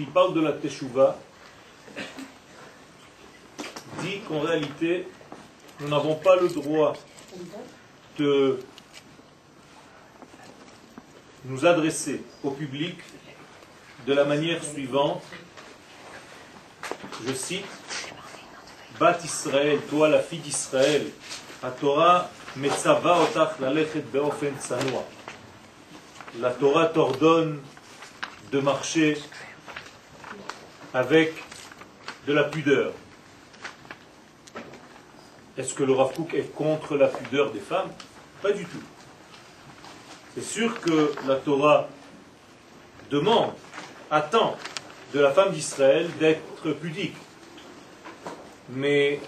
lorsqu'il parle de la Teshuvah, dit qu'en réalité, nous n'avons pas le droit de nous adresser au public de la manière suivante. Je cite Bat Israël, toi la fille d'Israël, la Torah metzava otach lalechet beofen. La Torah t'ordonne de marcher avec de la pudeur. Est-ce que le Rav Kook est contre la pudeur des femmes? Pas du tout. C'est sûr que la Torah demande, attend de la femme d'Israël d'être pudique. Mais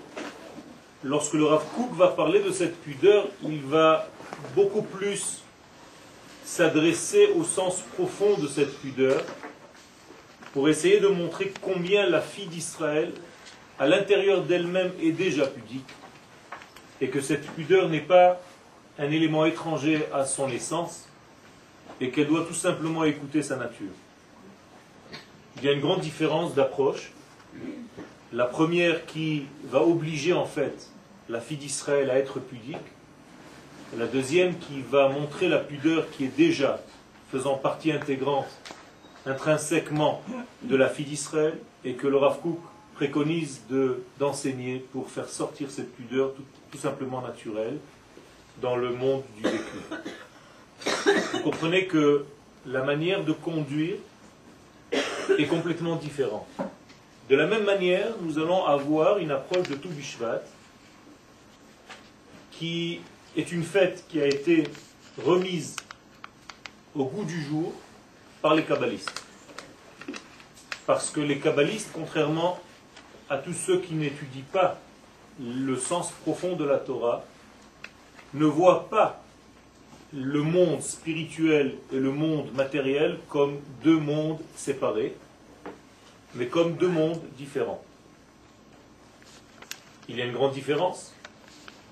lorsque le Rav Kook va parler de cette pudeur, il va beaucoup plus s'adresser au sens profond de cette pudeur pour essayer de montrer combien la fille d'Israël, à l'intérieur d'elle-même, est déjà pudique et que cette pudeur n'est pas un élément étranger à son essence et qu'elle doit tout simplement écouter sa nature. Il y a une grande différence d'approche. La première qui va obliger en fait la fille d'Israël à être pudique, la deuxième qui va montrer la pudeur qui est déjà faisant partie intégrante intrinsèquement de la fille d'Israël et que le Rav Kook préconise de, d'enseigner pour faire sortir cette pudeur tout, tout simplement naturelle dans le monde du vécu. Vous comprenez que la manière de conduire est complètement différente. De la même manière, nous allons avoir une approche de tout Bishvat qui est une fête qui a été remise au goût du jour par les kabbalistes. Parce que les kabbalistes, contrairement à tous ceux qui n'étudient pas le sens profond de la Torah, ne voient pas le monde spirituel et le monde matériel comme deux mondes séparés, mais comme deux mondes différents. Il y a une grande différence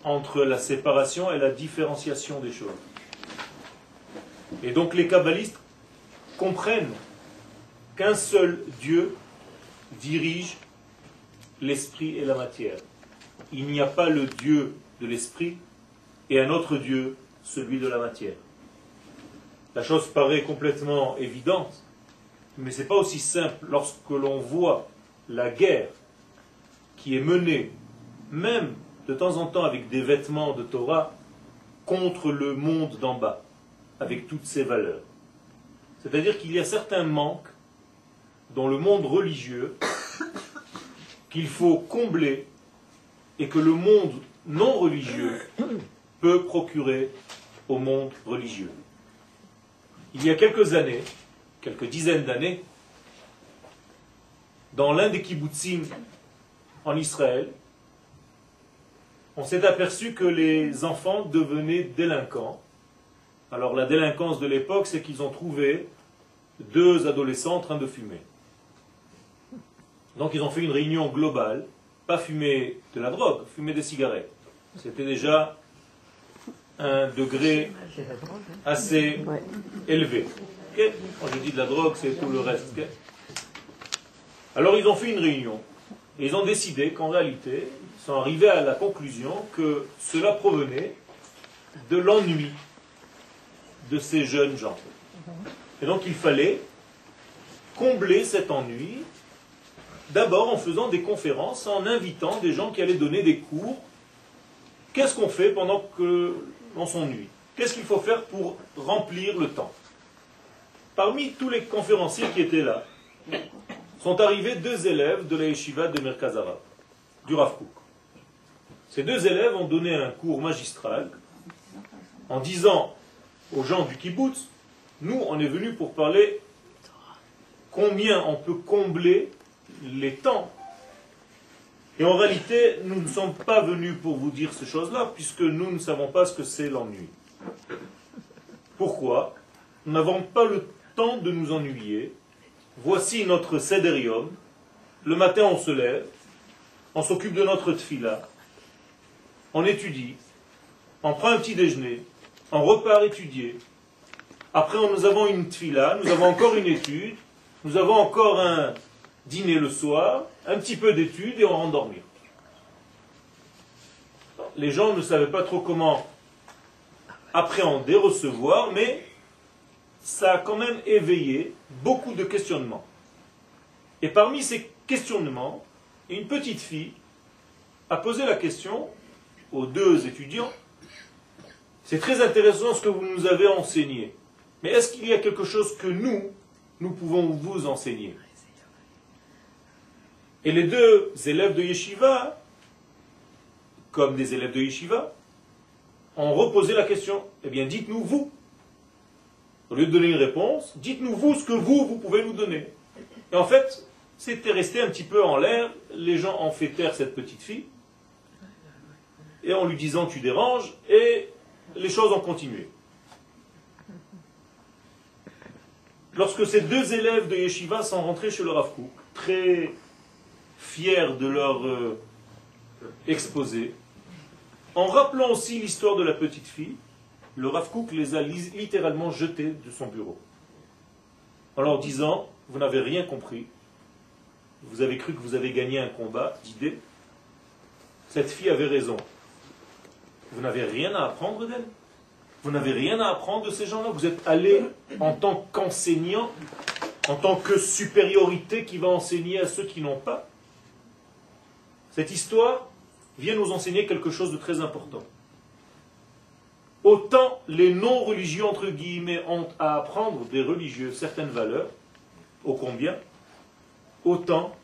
entre la séparation et la différenciation des choses. Et donc les kabbalistes comprennent qu'un seul Dieu dirige l'esprit et la matière. Il n'y a pas le Dieu de l'esprit et un autre Dieu, celui de la matière. La chose paraît complètement évidente, mais ce n'est pas aussi simple lorsque l'on voit la guerre qui est menée, même de temps en temps avec des vêtements de Torah, contre le monde d'en bas, avec toutes ses valeurs. C'est-à-dire qu'il y a certains manques dans le monde religieux qu'il faut combler et que le monde non religieux peut procurer au monde religieux. Il y a quelques années, quelques dizaines d'années, dans l'un des kibbutzim en Israël, on s'est aperçu que les enfants devenaient délinquants. Alors la délinquance de l'époque, c'est qu'ils ont trouvé deux adolescents en train de fumer. Donc ils ont fait une réunion globale, pas fumer de la drogue, fumer des cigarettes. C'était déjà un degré assez élevé. Quand je dis de la drogue, c'est tout le reste. Alors ils ont fait une réunion et ils ont décidé qu'en réalité, ils sont arrivés à la conclusion que cela provenait de l'ennui de ces jeunes gens. Et donc il fallait combler cet ennui, d'abord en faisant des conférences, en invitant des gens qui allaient donner des cours. Qu'est-ce qu'on fait pendant que l'on s'ennuie Qu'est-ce qu'il faut faire pour remplir le temps? Parmi tous les conférenciers qui étaient là, sont arrivés deux élèves de la yeshiva de Merkazara, du Rav Kook. Ces deux élèves ont donné un cours magistral en disant aux gens du kibbutz, nous, on est venus pour parler combien on peut combler les temps. Et en réalité, nous ne sommes pas venus pour vous dire ces choses-là, puisque nous ne savons pas ce que c'est l'ennui. Pourquoi Nous n'avons pas le temps de nous ennuyer. Voici notre cédérium. Le matin, on se lève, on s'occupe de notre tfila, on étudie, on prend un petit déjeuner, on repart étudier, Après, nous avons une tfila, nous avons encore une étude, nous avons encore un dîner le soir, un petit peu d'études et on rentre dormir. Les gens ne savaient pas trop comment appréhender, recevoir, mais ça a quand même éveillé beaucoup de questionnements. Et parmi ces questionnements, une petite fille a posé la question aux deux étudiants, c'est très intéressant ce que vous nous avez enseigné, mais est-ce qu'il y a quelque chose que nous, nous pouvons vous enseigner? Et les deux élèves de Yeshiva, comme des élèves de Yeshiva, ont reposé la question, eh bien dites-nous vous, au lieu de donner une réponse, dites-nous vous ce que vous, vous pouvez nous donner. Et en fait, c'était resté un petit peu en l'air, les gens ont fait taire cette petite fille, et en lui disant tu déranges, et les choses ont continué. Lorsque ces deux élèves de Yeshiva sont rentrés chez le Rav très fiers de leur euh, exposé, en rappelant aussi l'histoire de la petite fille, le Rav les a littéralement jetés de son bureau. En leur disant, vous n'avez rien compris, vous avez cru que vous avez gagné un combat d'idées, cette fille avait raison. Vous n'avez rien à apprendre d'elle. Vous n'avez rien à apprendre de ces gens-là. Vous êtes allé en tant qu'enseignant, en tant que supériorité qui va enseigner à ceux qui n'ont pas. Cette histoire vient nous enseigner quelque chose de très important. Autant les non-religieux, entre guillemets, ont à apprendre des religieux certaines valeurs, ô combien, autant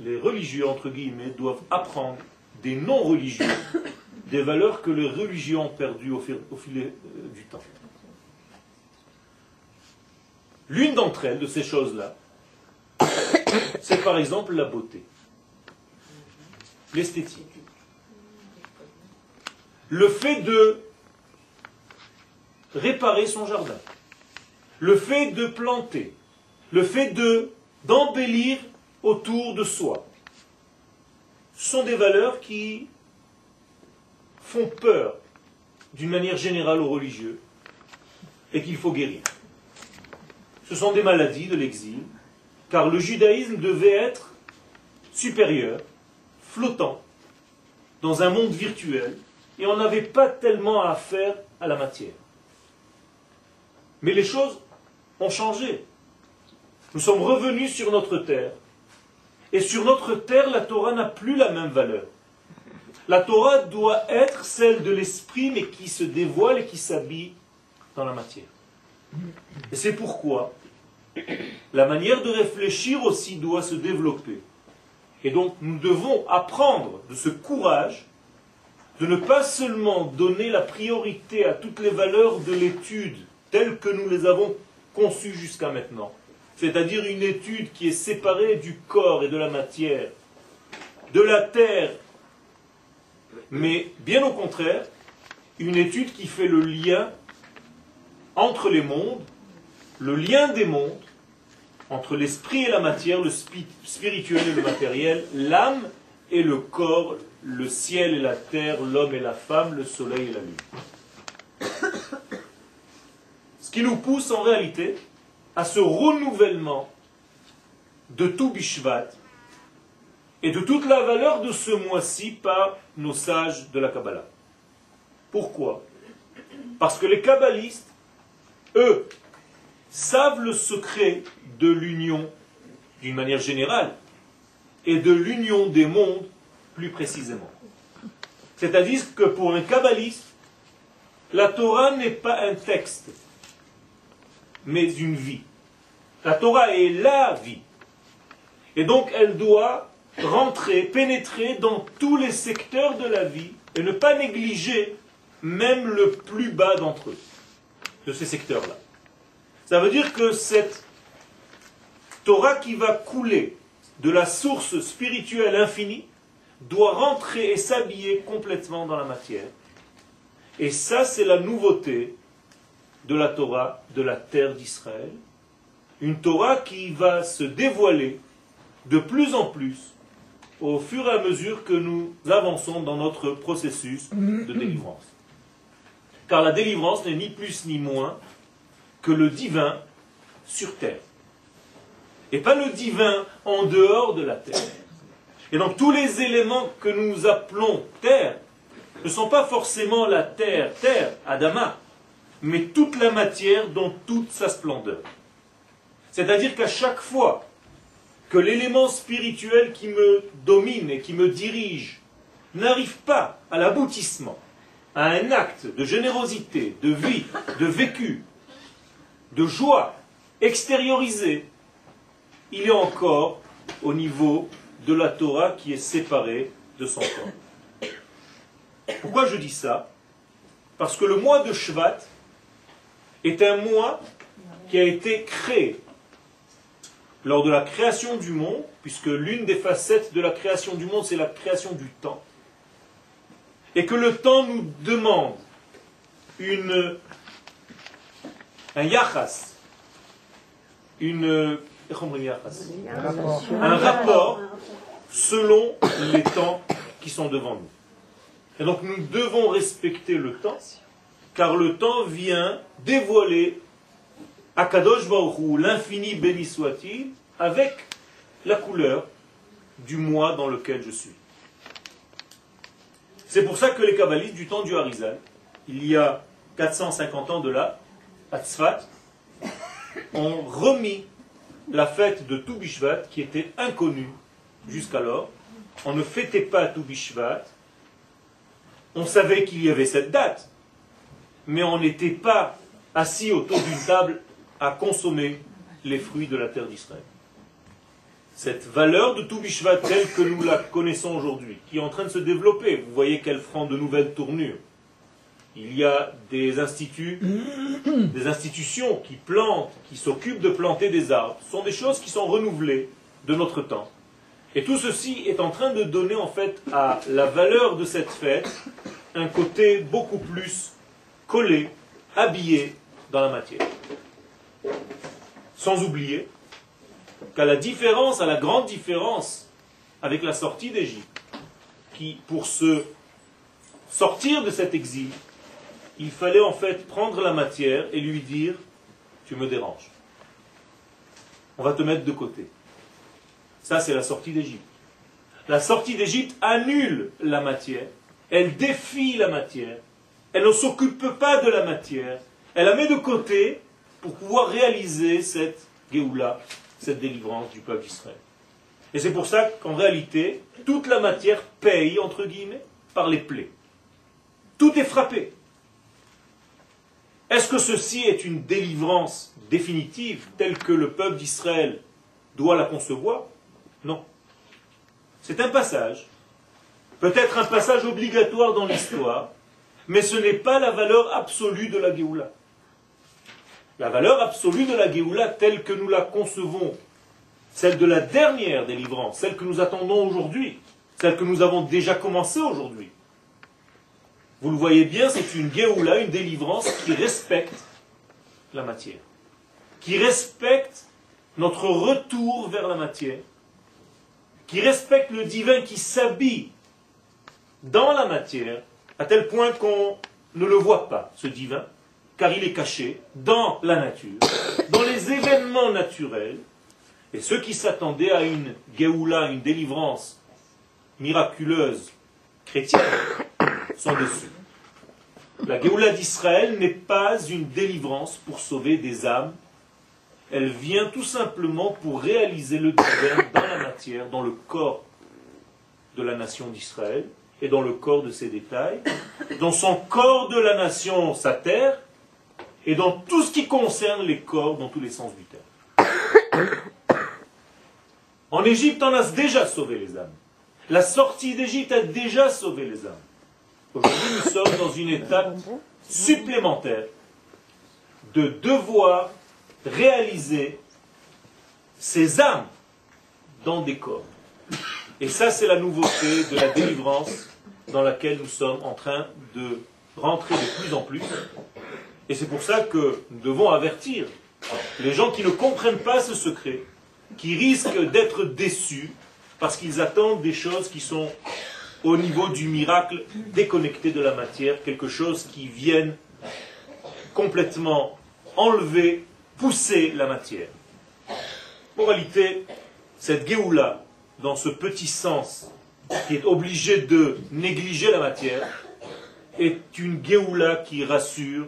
les religieux, entre guillemets, doivent apprendre des non-religieux des valeurs que les religions ont perdues au fil, euh, du temps. L'une d'entre elles, de ces choses-là, c'est par exemple la beauté, l'esthétique. Le fait de réparer son jardin, le fait de planter, le fait de d'embellir autour de soi, sont des valeurs qui font peur d'une manière générale aux religieux et qu'il faut guérir. Ce sont des maladies de l'exil, car le judaïsme devait être supérieur, flottant, dans un monde virtuel, et on n'avait pas tellement à faire à la matière. Mais les choses ont changé. Nous sommes revenus sur notre terre, et sur notre terre, la Torah n'a plus la même valeur. La Torah doit être celle de l'esprit, mais qui se dévoile et qui s'habille dans la matière. Et c'est pourquoi la manière de réfléchir aussi doit se développer. Et donc nous devons apprendre de ce courage de ne pas seulement donner la priorité à toutes les valeurs de l'étude telles que nous les avons conçues jusqu'à maintenant, c'est-à-dire une étude qui est séparée du corps et de la matière, de la terre mais bien au contraire, une étude qui fait le lien entre les mondes, le lien des mondes, entre l'esprit et la matière, le spirituel et le matériel, l'âme et le corps, le ciel et la terre, l'homme et la femme, le soleil et la lune. Ce qui nous pousse en réalité à ce renouvellement de tout Bishvat, et de toute la valeur de ce mois-ci par nos sages de la Kabbalah. Pourquoi? Parce que les kabbalistes, eux, savent le secret de l'union d'une manière générale et de l'union des mondes plus précisément. C'est-à-dire que pour un kabbaliste, la Torah n'est pas un texte, mais une vie. La Torah est la vie. Et donc elle doit rentrer, pénétrer dans tous les secteurs de la vie et ne pas négliger même le plus bas d'entre eux, de ces secteurs-là. Ça veut dire que cette Torah qui va couler de la source spirituelle infinie doit rentrer et s'habiller complètement dans la matière. Et ça, c'est la nouveauté de la Torah de la terre d'Israël. Une Torah qui va se dévoiler de plus en plus au fur et à mesure que nous avançons dans notre processus de délivrance. Car la délivrance n'est ni plus ni moins que le divin sur terre. Et pas le divin en dehors de la terre. Et donc tous les éléments que nous appelons terre ne sont pas forcément la terre, terre, Adama, mais toute la matière dans toute sa splendeur. C'est-à-dire qu'à chaque fois que l'élément spirituel qui me domine et qui me dirige n'arrive pas à l'aboutissement, à un acte de générosité, de vie, de vécu, de joie extériorisée, il est encore au niveau de la Torah qui est séparée de son corps. Pourquoi je dis ça? Parce que le mois de Shvat est un mois qui a été créé lors de la création du monde, puisque l'une des facettes de la création du monde, c'est la création du temps, et que le temps nous demande un yachas, une, un rapport selon les temps qui sont devant nous. Et donc nous devons respecter le temps, car le temps vient dévoiler Akadosh Baruch l'infini béni soit-il, avec la couleur du mois dans lequel je suis. C'est pour ça que les kabbalistes du temps du Harizal, il y a 450 ans de là, à Tzfat, ont remis la fête de Toubishvat qui était inconnue jusqu'alors. On ne fêtait pas Toubishvat. On savait qu'il y avait cette date, mais on n'était pas assis autour d'une table à consommer les fruits de la terre d'Israël. Cette valeur de Toubishvat telle que nous la connaissons aujourd'hui, qui est en train de se développer, vous voyez qu'elle prend de nouvelles tournures. Il y a des instituts, des institutions qui plantent, qui s'occupent de planter des arbres. Ce sont des choses qui sont renouvelées de notre temps. Et tout ceci est en train de donner en fait à la valeur de cette fête un côté beaucoup plus collé, habillé dans la matière. Sans oublier qu'à la différence, à la grande différence avec la sortie d'Égypte, qui pour se sortir de cet exil, il fallait en fait prendre la matière et lui dire Tu me déranges. On va te mettre de côté. Ça, c'est la sortie d'Égypte. La sortie d'Égypte annule la matière, elle défie la matière, elle ne s'occupe pas de la matière, elle la met de côté pour pouvoir réaliser cette Géoula, cette délivrance du peuple d'Israël. Et c'est pour ça qu'en réalité, toute la matière paye, entre guillemets, par les plaies. Tout est frappé. Est-ce que ceci est une délivrance définitive telle que le peuple d'Israël doit la concevoir? Non. C'est un passage, peut-être un passage obligatoire dans l'histoire, mais ce n'est pas la valeur absolue de la Géoula. La valeur absolue de la Géoula telle que nous la concevons, celle de la dernière délivrance, celle que nous attendons aujourd'hui, celle que nous avons déjà commencé aujourd'hui, vous le voyez bien, c'est une Géoula, une délivrance qui respecte la matière, qui respecte notre retour vers la matière, qui respecte le divin qui s'habille dans la matière, à tel point qu'on ne le voit pas, ce divin, car il est caché dans la nature, dans les événements naturels, et ceux qui s'attendaient à une Géoula, une délivrance miraculeuse chrétienne, sont dessus. La Géoula d'Israël n'est pas une délivrance pour sauver des âmes. Elle vient tout simplement pour réaliser le divin dans la matière, dans le corps de la nation d'Israël et dans le corps de ses détails, dans son corps de la nation, sa terre, et dans tout ce qui concerne les corps dans tous les sens du terme. En Égypte, on a déjà sauvé les âmes. La sortie d'Égypte a déjà sauvé les âmes. Nous sommes dans une étape supplémentaire de devoir réaliser ces âmes dans des corps. Et ça, c'est la nouveauté de la délivrance dans laquelle nous sommes en train de rentrer de plus en plus. Et c'est pour ça que nous devons avertir les gens qui ne comprennent pas ce secret, qui risquent d'être déçus parce qu'ils attendent des choses qui sont au niveau du miracle déconnecté de la matière, quelque chose qui vienne complètement enlever, pousser la matière. Moralité, cette Géoula, dans ce petit sens, qui est obligé de négliger la matière, est une Géoula qui rassure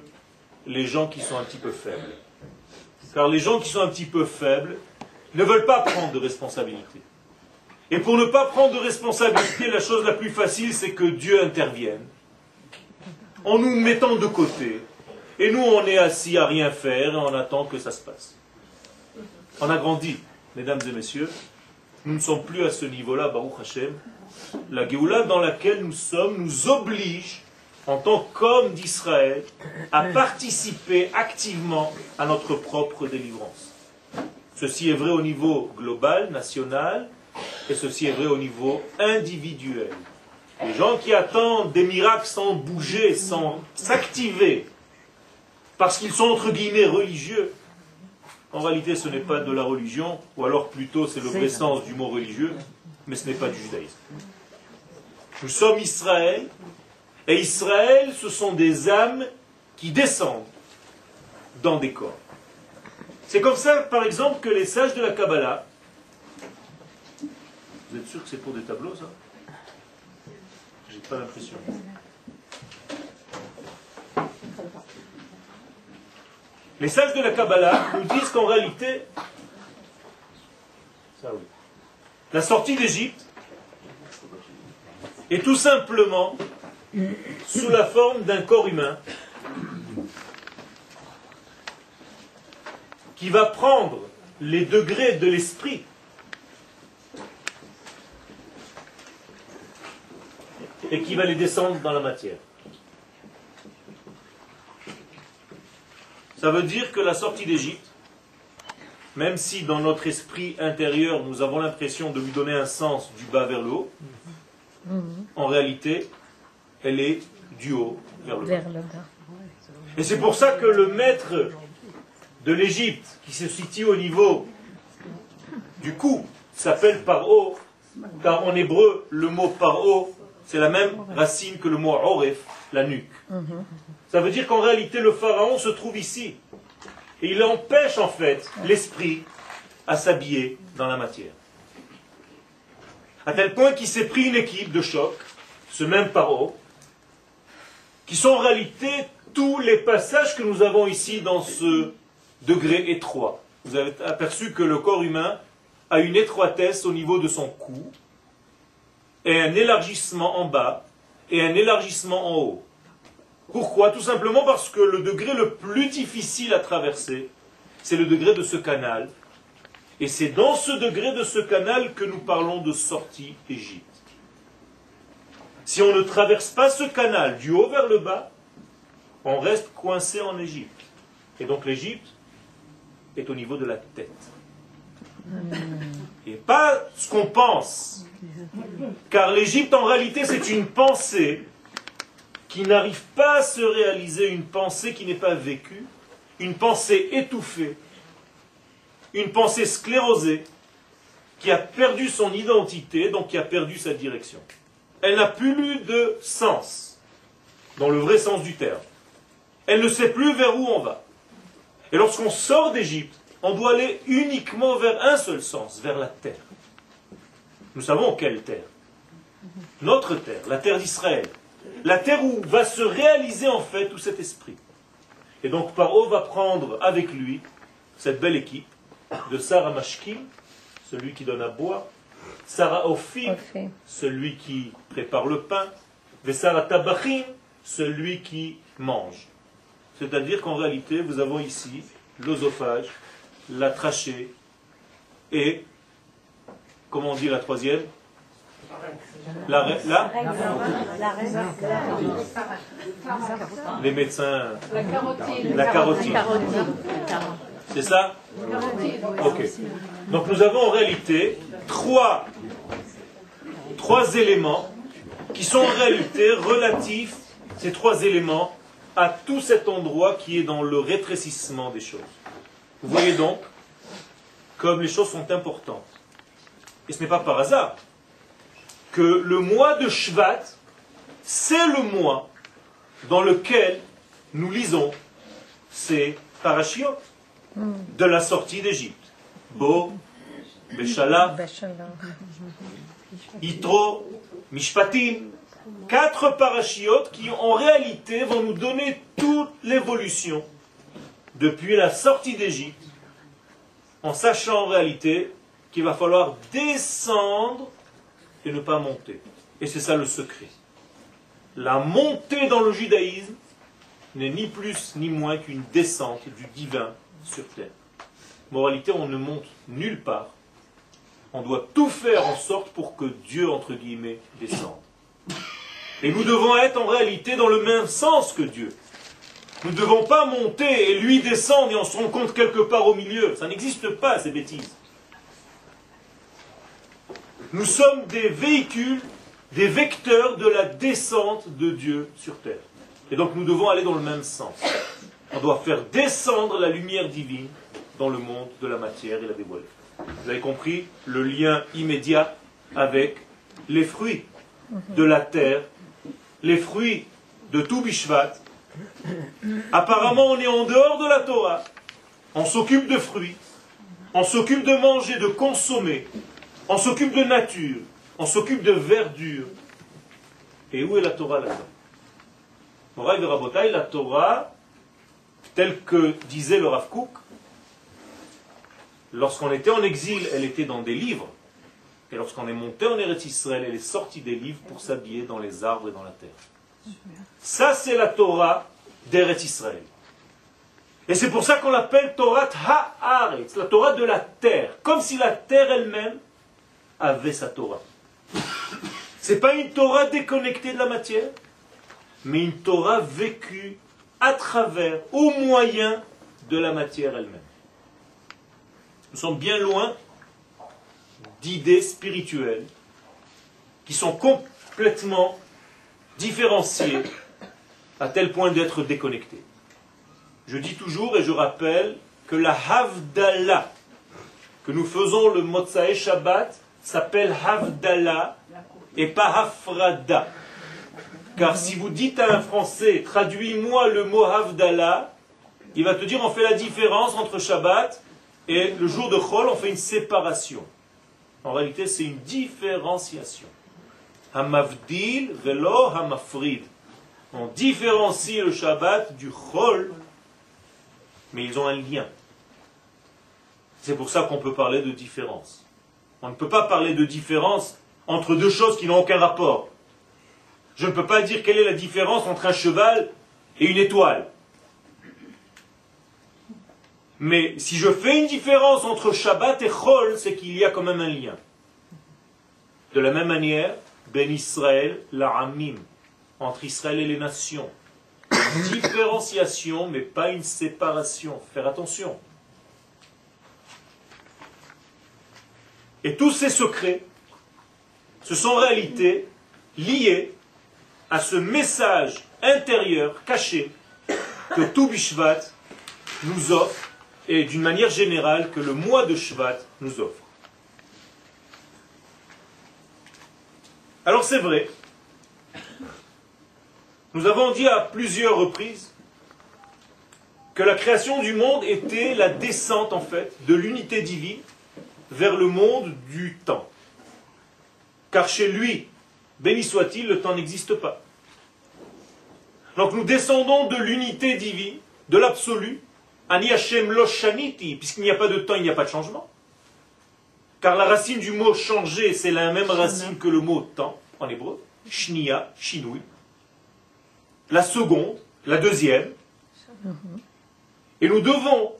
les gens qui sont un petit peu faibles. Car les gens qui sont un petit peu faibles ne veulent pas prendre de responsabilité. Et pour ne pas prendre de responsabilité, la chose la plus facile, c'est que Dieu intervienne en nous mettant de côté. Et nous, on est assis à rien faire et on attend que ça se passe. On a grandi, mesdames et messieurs. Nous ne sommes plus à ce niveau-là, Baruch Hashem. La Géoula dans laquelle nous sommes nous oblige, en tant qu'hommes d'Israël, à participer activement à notre propre délivrance. Ceci est vrai au niveau global, national, et ceci est vrai au niveau individuel. Les gens qui attendent des miracles sans bouger, sans s'activer, parce qu'ils sont entre guillemets religieux, en réalité ce n'est pas de la religion, ou alors plutôt c'est le vrai sens du mot religieux, mais ce n'est pas du judaïsme. Nous sommes Israël, et Israël, ce sont des âmes qui descendent dans des corps. C'est comme ça, par exemple, que les sages de la Kabbalah, vous êtes sûr que c'est pour des tableaux, ça? J'ai pas l'impression. Les sages de la Kabbalah nous disent qu'en réalité, la sortie d'Égypte est tout simplement sous la forme d'un corps humain qui va prendre les degrés de l'esprit et qui va les descendre dans la matière? Ça veut dire que la sortie d'Égypte, même si dans notre esprit intérieur nous avons l'impression de lui donner un sens du bas vers le haut, en réalité, elle est du haut vers le bas. Et c'est pour ça que le maître de l'Égypte, qui se situe au niveau du cou, s'appelle Paro, car en hébreu, le mot Paro c'est la même racine que le mot oref, la nuque. Ça veut dire qu'en réalité, le pharaon se trouve ici. Et il empêche en fait l'esprit à s'habiller dans la matière. À tel point qu'il s'est pris une équipe de choc, ce même paro, qui sont en réalité tous les passages que nous avons ici dans ce degré étroit. Vous avez aperçu que le corps humain a une étroitesse au niveau de son cou, et un élargissement en bas et un élargissement en haut. Pourquoi? Tout simplement parce que le degré le plus difficile à traverser, c'est le degré de ce canal. Et c'est dans ce degré de ce canal que nous parlons de sortie d'Égypte. Si on ne traverse pas ce canal du haut vers le bas, on reste coincé en Égypte. Et donc l'Égypte est au niveau de la tête. Et pas ce qu'on pense. Car l'Égypte, en réalité, c'est une pensée qui n'arrive pas à se réaliser, une pensée qui n'est pas vécue, une pensée étouffée, une pensée sclérosée, qui a perdu son identité, donc qui a perdu sa direction. Elle n'a plus de sens, dans le vrai sens du terme. Elle ne sait plus vers où on va. Et lorsqu'on sort d'Égypte, on doit aller uniquement vers un seul sens, vers la terre. Nous savons quelle terre Notre terre, la terre d'Israël. La terre où va se réaliser en fait tout cet esprit. Et donc Paro va prendre avec lui cette belle équipe de Sarah Mashkim, celui qui donne à boire, Sarah Ophim, celui qui prépare le pain, et Sarah Tabachim, celui qui mange. C'est-à-dire qu'en réalité, vous avez ici l'osophage, la trachée et, comment on dit la troisième? La, la, Les médecins. La carotide. C'est ça? Ok. Donc nous avons en réalité trois, trois éléments qui sont en réalité relatifs, ces trois éléments, à tout cet endroit qui est dans le rétrécissement des choses. Vous voyez donc comme les choses sont importantes. Et ce n'est pas par hasard que le mois de Shvat, c'est le mois dans lequel nous lisons ces parashiot de la sortie d'Égypte. Bo, Beshala, Yitro, Mishpatim. Quatre parachiotes qui en réalité vont nous donner toute l'évolution depuis la sortie d'Égypte, en sachant en réalité qu'il va falloir descendre et ne pas monter. Et c'est ça le secret. La montée dans le judaïsme n'est ni plus ni moins qu'une descente du divin sur terre. Moralité, on ne monte nulle part. On doit tout faire en sorte pour que Dieu, entre guillemets, descende. Et nous devons être en réalité dans le même sens que Dieu. Nous ne devons pas monter et lui descendre et on se rencontre quelque part au milieu. Ça n'existe pas, ces bêtises. Nous sommes des véhicules, des vecteurs de la descente de Dieu sur terre. Et donc nous devons aller dans le même sens. On doit faire descendre la lumière divine dans le monde de la matière et la dévoiler. Vous avez compris le lien immédiat avec les fruits de la terre, les fruits de tout Bishvat. Apparemment, on est en dehors de la Torah. On s'occupe de fruits, on s'occupe de manger, de consommer, on s'occupe de nature, on s'occupe de verdure. Et où est la Torah là-dedans la Torah, telle que disait le Rav Kook, lorsqu'on était en exil, elle était dans des livres. Et lorsqu'on est monté en Eretz Israël, elle est sortie des livres pour s'habiller dans les arbres et dans la terre. Ça, c'est la Torah d'Eretz Israël. Et c'est pour ça qu'on l'appelle Torah Ha'aretz, la Torah de la terre, comme si la terre elle-même avait sa Torah. C'est pas une Torah déconnectée de la matière, mais une Torah vécue à travers, au moyen de la matière elle-même. Nous sommes bien loin d'idées spirituelles qui sont complètement différenciées à tel point d'être déconnectées. Je dis toujours et je rappelle que la Havdalah que nous faisons le Motsae Shabbat s'appelle Havdalah et pas Hafrada. Car si vous dites à un Français, traduis-moi le mot Havdalah, il va te dire on fait la différence entre Shabbat et le jour de Chol, on fait une séparation. En réalité, c'est une différenciation. Hamavdil velo hamafrid. On différencie le Shabbat du Chol, mais ils ont un lien. C'est pour ça qu'on peut parler de différence. On ne peut pas parler de différence entre deux choses qui n'ont aucun rapport. Je ne peux pas dire quelle est la différence entre un cheval et une étoile. Mais si je fais une différence entre Shabbat et Chol, c'est qu'il y a quand même un lien. De la même manière, Ben Israël, la Amim, entre Israël et les nations. Une différenciation, mais pas une séparation. Faire attention. Et tous ces secrets, ce sont en réalité liés à ce message intérieur caché que tout Bishvat nous offre et d'une manière générale que le mois de Shvat nous offre. Alors c'est vrai, nous avons dit à plusieurs reprises que la création du monde était la descente en fait de l'unité divine vers le monde du temps. Car chez lui, béni soit-il, le temps n'existe pas. Donc nous descendons de l'unité divine, de l'absolu, Ani Hashem Loshaniti, puisqu'il n'y a pas de temps, il n'y a pas de changement. Car la racine du mot changer, c'est la même racine que le mot temps en hébreu. Shnia, Shinui. La seconde, la deuxième. Et nous devons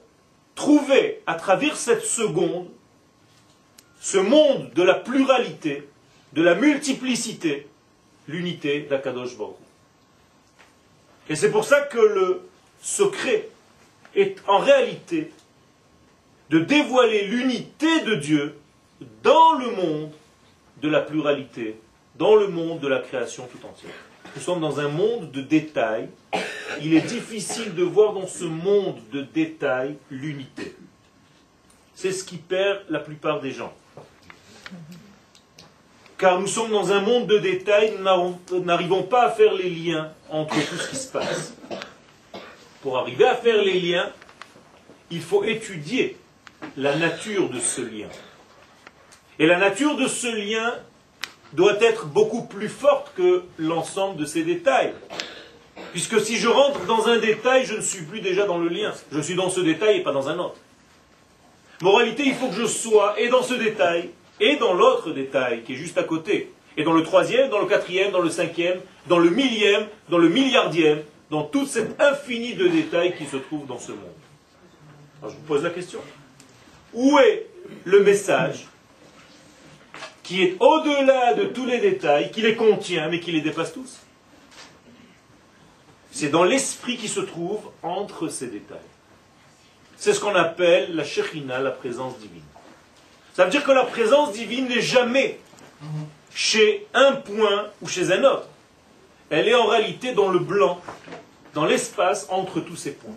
trouver à travers cette seconde ce monde de la pluralité de la multiplicité, l'unité d'Akadosh Baruch. Et c'est pour ça que le secret est en réalité de dévoiler l'unité de Dieu dans le monde de la pluralité, dans le monde de la création tout entière. Nous sommes dans un monde de détails. Il est difficile de voir dans ce monde de détails l'unité. C'est ce qui perd la plupart des gens car nous sommes dans un monde de détails, nous n'arrivons pas à faire les liens entre tout ce qui se passe. Pour arriver à faire les liens, il faut étudier la nature de ce lien. Et la nature de ce lien doit être beaucoup plus forte que l'ensemble de ces détails. Puisque si je rentre dans un détail, je ne suis plus déjà dans le lien. Je suis dans ce détail et pas dans un autre. Moralité, il faut que je sois et dans ce détail et dans l'autre détail qui est juste à côté. Et dans le troisième, dans le quatrième, dans le cinquième, dans le millième, dans le milliardième, dans toute cette infinie de détails qui se trouvent dans ce monde. Je vous pose la question. Où est le message qui est au-delà de tous les détails, qui les contient, mais qui les dépasse tous? C'est dans l'esprit qui se trouve entre ces détails. C'est ce qu'on appelle la Shekhina, la présence divine. Ça veut dire que la présence divine n'est jamais chez un point ou chez un autre. Elle est en réalité dans le blanc, dans l'espace entre tous ces points.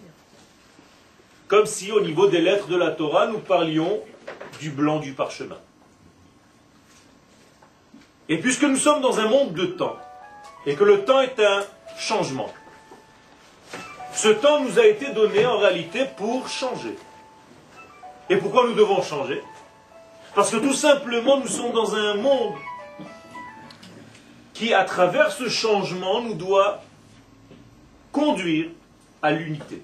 Comme si au niveau des lettres de la Torah, nous parlions du blanc du parchemin. Et puisque nous sommes dans un monde de temps, et que le temps est un changement, ce temps nous a été donné en réalité pour changer. Et pourquoi nous devons changer? Parce que tout simplement nous sommes dans un monde qui, à travers ce changement, nous doit conduire à l'unité.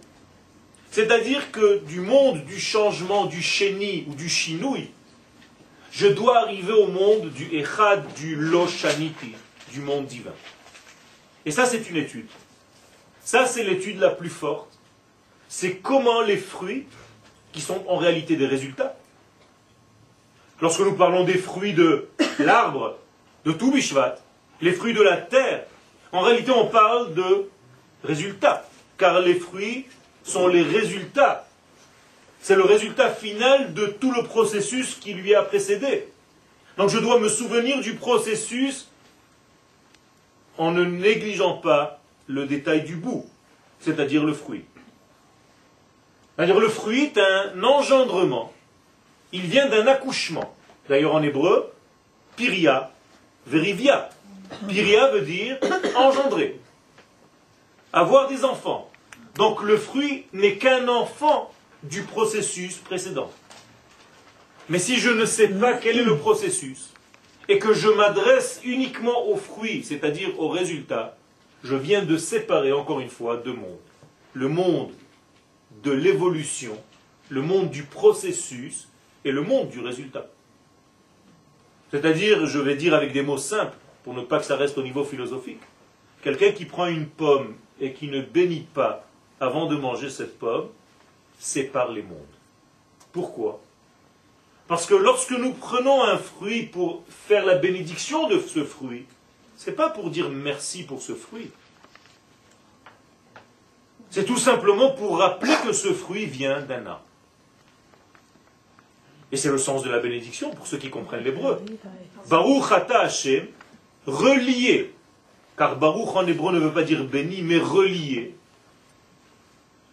C'est-à-dire que du monde du changement, du chéni ou du chinouille, je dois arriver au monde du echad, du loshaniti, du monde divin. Et ça, c'est une étude. Ça, c'est l'étude la plus forte. C'est comment les fruits, qui sont en réalité des résultats, lorsque nous parlons des fruits de l'arbre, de tout Bishvat, les fruits de la terre, en réalité, on parle de résultats, car les fruits sont les résultats. C'est le résultat final de tout le processus qui lui a précédé. Donc je dois me souvenir du processus en ne négligeant pas le détail du bout, c'est-à-dire le fruit. C'est-à-dire le fruit est un engendrement. Il vient d'un accouchement. D'ailleurs en hébreu, piria, verivia. Piria veut dire engendrer, avoir des enfants. Donc le fruit n'est qu'un enfant du processus précédent. Mais si je ne sais pas quel est le processus, et que je m'adresse uniquement au fruit, c'est-à-dire au résultat, je viens de séparer encore une fois deux mondes. Le monde de l'évolution, le monde du processus et le monde du résultat. C'est-à-dire, je vais dire avec des mots simples, pour ne pas que ça reste au niveau philosophique, quelqu'un qui prend une pomme et qui ne bénit pas avant de manger cette pomme, sépare les mondes. Pourquoi? Parce que lorsque nous prenons un fruit pour faire la bénédiction de ce fruit, ce n'est pas pour dire merci pour ce fruit. C'est tout simplement pour rappeler que ce fruit vient d'un arbre. Et c'est le sens de la bénédiction pour ceux qui comprennent l'hébreu. Baruch ata Hashem, relié, car Baruch en hébreu ne veut pas dire béni, mais relié.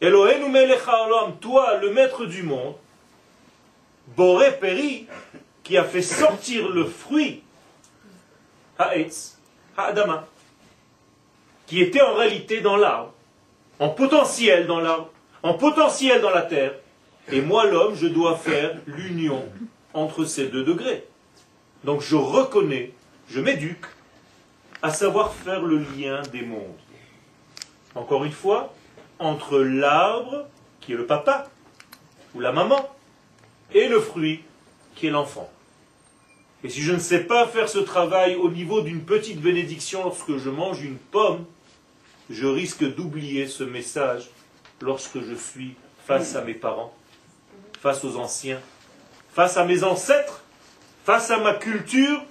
Elohenu melecha olam, toi, le maître du monde, Boré Peri, qui a fait sortir le fruit, Haetz, Ha'adama, qui était en réalité dans l'arbre, en potentiel dans l'arbre, en potentiel dans la terre, et moi, l'homme, je dois faire l'union entre ces deux degrés. Donc je reconnais, je m'éduque à savoir faire le lien des mondes. Encore une fois, entre l'arbre, qui est le papa, ou la maman, et le fruit, qui est l'enfant. Et si je ne sais pas faire ce travail au niveau d'une petite bénédiction lorsque je mange une pomme, je risque d'oublier ce message lorsque je suis face à mes parents, face aux anciens, face à mes ancêtres, face à ma culture,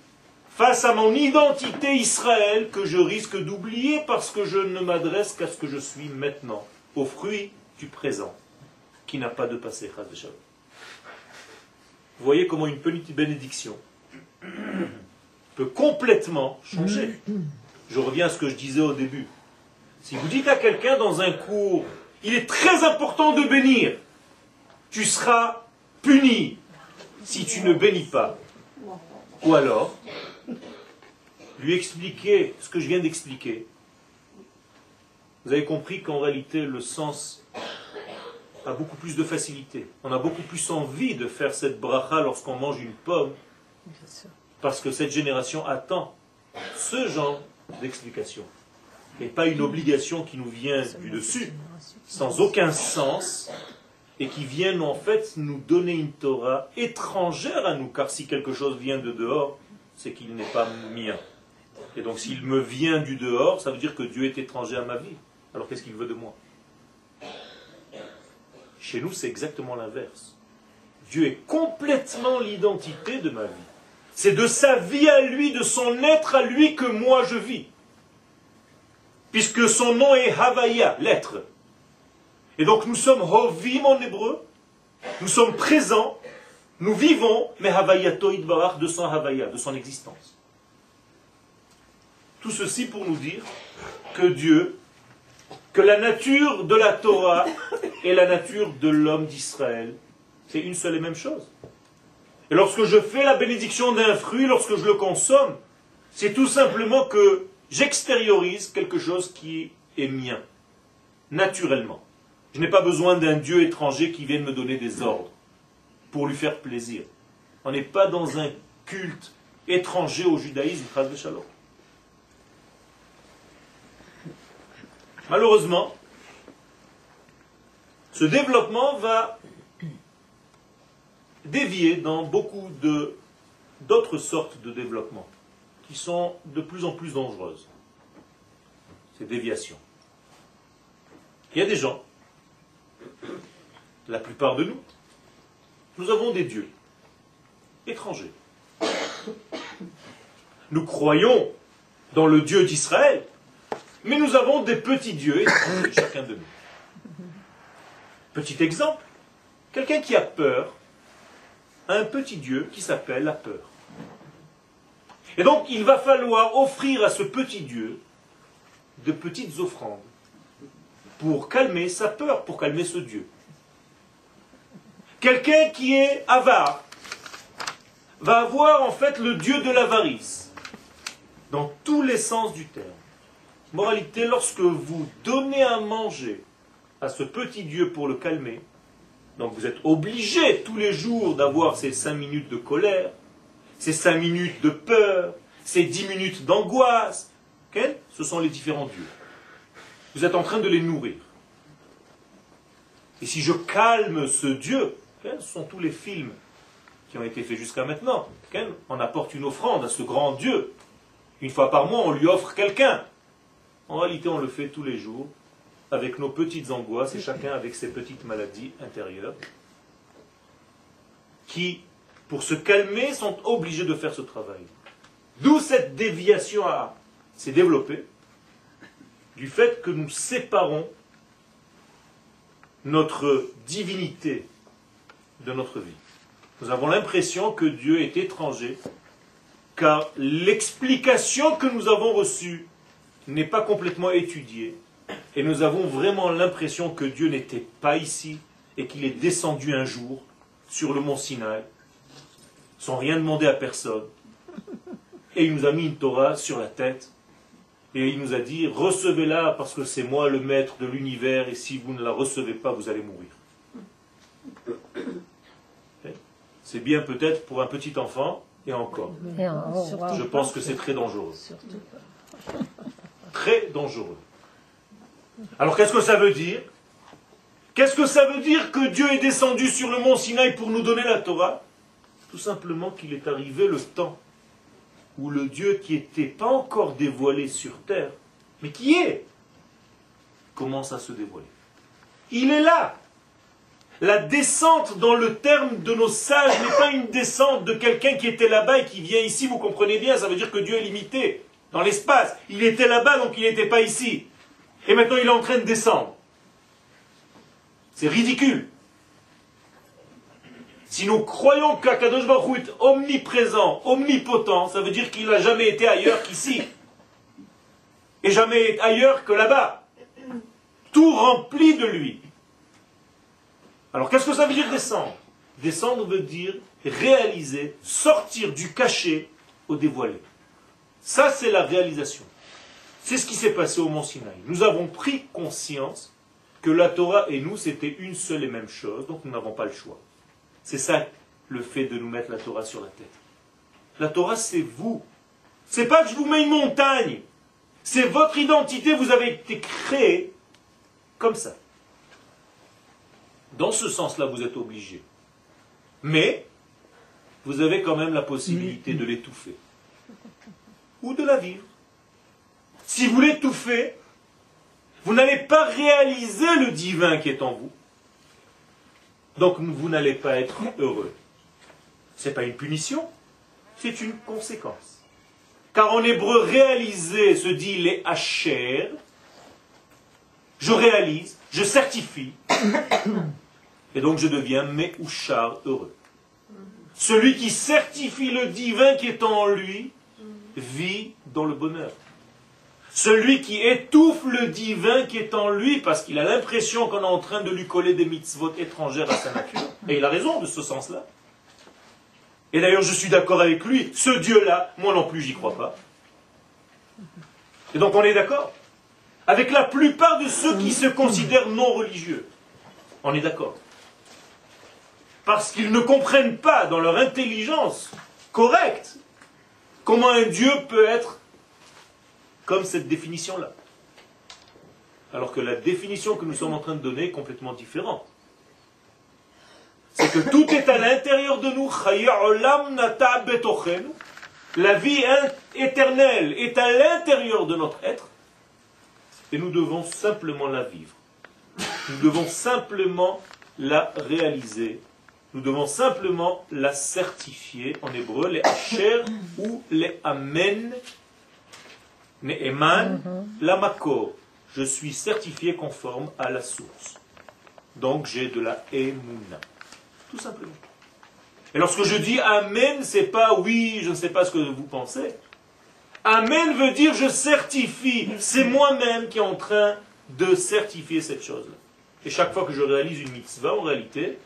face à mon identité Israël que je risque d'oublier parce que je ne m'adresse qu'à ce que je suis maintenant, au fruit du présent, qui n'a pas de passé. Vous voyez comment une petite bénédiction peut complètement changer. Je reviens à ce que je disais au début. Si vous dites à quelqu'un dans un cours, il est très important de bénir, tu seras puni si tu ne bénis pas. Ou alors, lui expliquer ce que je viens d'expliquer. Vous avez compris qu'en réalité, le sens a beaucoup plus de facilité. On a beaucoup plus envie de faire cette bracha lorsqu'on mange une pomme, parce que cette génération attend ce genre d'explication. Et pas une obligation qui nous vient du dessus, sans aucun sens, et qui viennent en fait nous donner une Torah étrangère à nous, car si quelque chose vient de dehors, c'est qu'il n'est pas mien. Et donc s'il me vient du dehors, ça veut dire que Dieu est étranger à ma vie. Alors qu'est-ce qu'il veut de moi? Chez nous, c'est exactement l'inverse. Dieu est complètement l'identité de ma vie. C'est de sa vie à lui, de son être à lui que moi je vis. Puisque son nom est Havaya, l'être. Et donc nous sommes Hovim en hébreu, nous sommes présents, nous vivons, mais Havayato Idbarach de son Havaya, de son existence. Tout ceci pour nous dire que Dieu, que la nature de la Torah et la nature de l'homme d'Israël, c'est une seule et même chose. Et lorsque je fais la bénédiction d'un fruit, lorsque je le consomme, c'est tout simplement que j'extériorise quelque chose qui est mien, naturellement. Je n'ai pas besoin d'un Dieu étranger qui vienne me donner des ordres pour lui faire plaisir. On n'est pas dans un culte étranger au judaïsme, Malheureusement, ce développement va dévier dans beaucoup d'autres sortes de développement qui sont de plus en plus dangereuses. Ces déviations. Il y a des gens la plupart de nous, nous avons des dieux étrangers. Nous croyons dans le Dieu d'Israël, mais nous avons des petits dieux étrangers, chacun de nous. Petit exemple, quelqu'un qui a peur a un petit dieu qui s'appelle la peur. Et donc il va falloir offrir à ce petit dieu de petites offrandes pour calmer sa peur, pour calmer ce Dieu. Quelqu'un qui est avare va avoir en fait le Dieu de l'avarice, dans tous les sens du terme. Moralité, lorsque vous donnez à manger à ce petit Dieu pour le calmer, donc vous êtes obligé tous les jours d'avoir ces cinq minutes de colère, ces cinq minutes de peur, ces dix minutes d'angoisse. Ce sont les différents dieux vous êtes en train de les nourrir. Et si je calme ce Dieu, ce sont tous les films qui ont été faits jusqu'à maintenant. On apporte une offrande à ce grand Dieu. Une fois par mois, on lui offre quelqu'un. En réalité, on le fait tous les jours, avec nos petites angoisses et chacun avec ses petites maladies intérieures, qui, pour se calmer, sont obligés de faire ce travail. D'où cette déviation s'est développée du fait que nous séparons notre divinité de notre vie. Nous avons l'impression que Dieu est étranger, car l'explication que nous avons reçue n'est pas complètement étudiée, et nous avons vraiment l'impression que Dieu n'était pas ici, et qu'il est descendu un jour sur le mont Sinaï, sans rien demander à personne, et il nous a mis une Torah sur la tête, et il nous a dit, recevez-la parce que c'est moi le maître de l'univers et si vous ne la recevez pas, vous allez mourir. C'est bien peut-être pour un petit enfant, et encore. Je pense que c'est très dangereux. Très dangereux. Alors qu'est-ce que ça veut dire? Qu'est-ce que ça veut dire que Dieu est descendu sur le mont Sinaï pour nous donner la Torah? Tout simplement qu'il est arrivé le temps où le Dieu qui n'était pas encore dévoilé sur terre, mais qui est, commence à se dévoiler? Il est là. La descente dans le terme de nos sages n'est pas une descente de quelqu'un qui était là-bas et qui vient ici, vous comprenez bien, ça veut dire que Dieu est limité dans l'espace. Il était là-bas, donc il n'était pas ici. Et maintenant il est en train de descendre. C'est ridicule. Si nous croyons qu'Akadosh Baruch est omniprésent, omnipotent, ça veut dire qu'il n'a jamais été ailleurs qu'ici. Et jamais ailleurs que là-bas. Tout rempli de lui. Alors qu'est-ce que ça veut dire descendre? Descendre veut dire réaliser, sortir du cachet au dévoilé. Ça, c'est la réalisation. C'est ce qui s'est passé au Mont Sinaï. Nous avons pris conscience que la Torah et nous, c'était une seule et même chose, donc nous n'avons pas le choix. C'est ça le fait de nous mettre la Torah sur la tête. La Torah, c'est vous. C'est pas que je vous mets une montagne. C'est votre identité, vous avez été créé comme ça. Dans ce sens-là, vous êtes obligé. Mais, vous avez quand même la possibilité de l'étouffer. Ou de la vivre. Si vous l'étouffez, vous n'allez pas réaliser le divin qui est en vous. Donc vous n'allez pas être heureux. Ce n'est pas une punition, c'est une conséquence. Car en hébreu, réaliser se dit les hacher. Je réalise, je certifie, et donc je deviens méouchar heureux. Celui qui certifie le divin qui est en lui vit dans le bonheur. Celui qui étouffe le divin qui est en lui parce qu'il a l'impression qu'on est en train de lui coller des mitzvot étrangères à sa nature. Et il a raison de ce sens-là. Et d'ailleurs, je suis d'accord avec lui. Ce Dieu-là, moi non plus, j'y crois pas. Et donc on est d'accord. Avec la plupart de ceux qui se considèrent non religieux. On est d'accord. Parce qu'ils ne comprennent pas dans leur intelligence correcte comment un Dieu peut être comme cette définition-là. Alors que la définition que nous sommes en train de donner est complètement différente. C'est que tout est à l'intérieur de nous. La vie éternelle est à l'intérieur de notre être. Et nous devons simplement la vivre. Nous devons simplement la réaliser. Nous devons simplement la certifier en hébreu, les hacher ou les amen Ne'eman, mhm. la makor. Je suis certifié conforme à la source. Donc j'ai de la emuna. Tout simplement. Et lorsque je dis Amen, c'est pas oui, je ne sais pas ce que vous pensez. Amen veut dire je certifie. C'est moi-même qui est en train de certifier cette chose-là. Et chaque fois que je réalise une mitzvah, en réalité,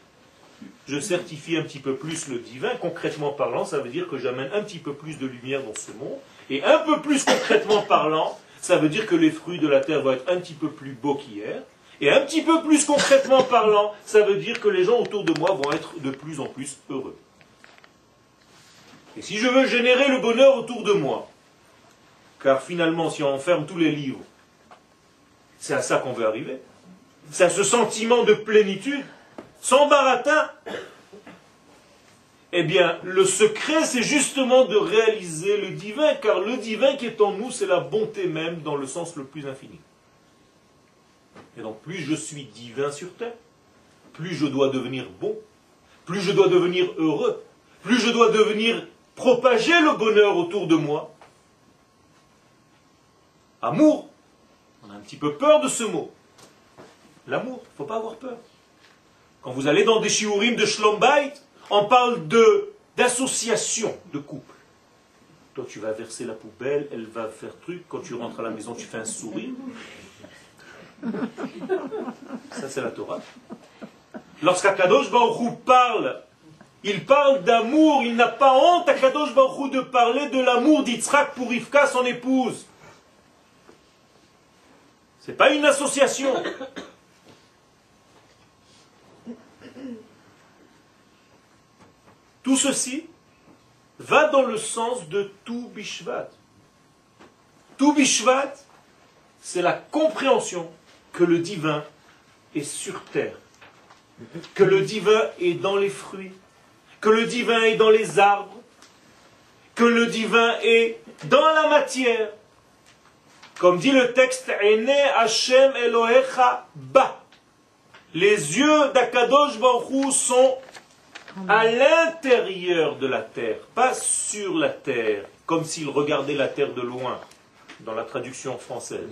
je certifie un petit peu plus le divin. Concrètement parlant, ça veut dire que j'amène un petit peu plus de lumière dans ce monde. Et un peu plus concrètement parlant, ça veut dire que les fruits de la terre vont être un petit peu plus beaux qu'hier. Et un petit peu plus concrètement parlant, ça veut dire que les gens autour de moi vont être de plus en plus heureux. Et si je veux générer le bonheur autour de moi, car finalement, si on enferme tous les livres, c'est à ça qu'on veut arriver. C'est à ce sentiment de plénitude, sans baratin, eh bien, le secret, c'est justement de réaliser le divin, car le divin qui est en nous, c'est la bonté même dans le sens le plus infini. Et donc, plus je suis divin sur terre, plus je dois devenir bon, plus je dois devenir heureux, plus je dois devenir propager le bonheur autour de moi. Amour, on a un petit peu peur de ce mot. L'amour, il ne faut pas avoir peur. Quand vous allez dans des shiurim de Shlombait, on parle de d'association de couple. Toi, tu vas verser la poubelle, elle va faire truc. Quand tu rentres à la maison, tu fais un sourire. Ça, c'est la Torah. Lorsqu'Akadosh Baruch parle, il parle d'amour. Il n'a pas honte, Akadosh Baruch de parler de l'amour d'Yitzhak pour Rivka, son épouse. Ce n'est pas une association. Tout ceci va dans le sens de tout Bishvat. Tout Bishvat, c'est la compréhension que le divin est sur terre, que le divin est dans les fruits, que le divin est dans les arbres, que le divin est dans la matière. Comme dit le texte, Hashem Elohecha Ba. Les yeux d'Akadosh Baruch sont à l'intérieur de la terre, pas sur la terre, comme s'il regardait la terre de loin, dans la traduction française.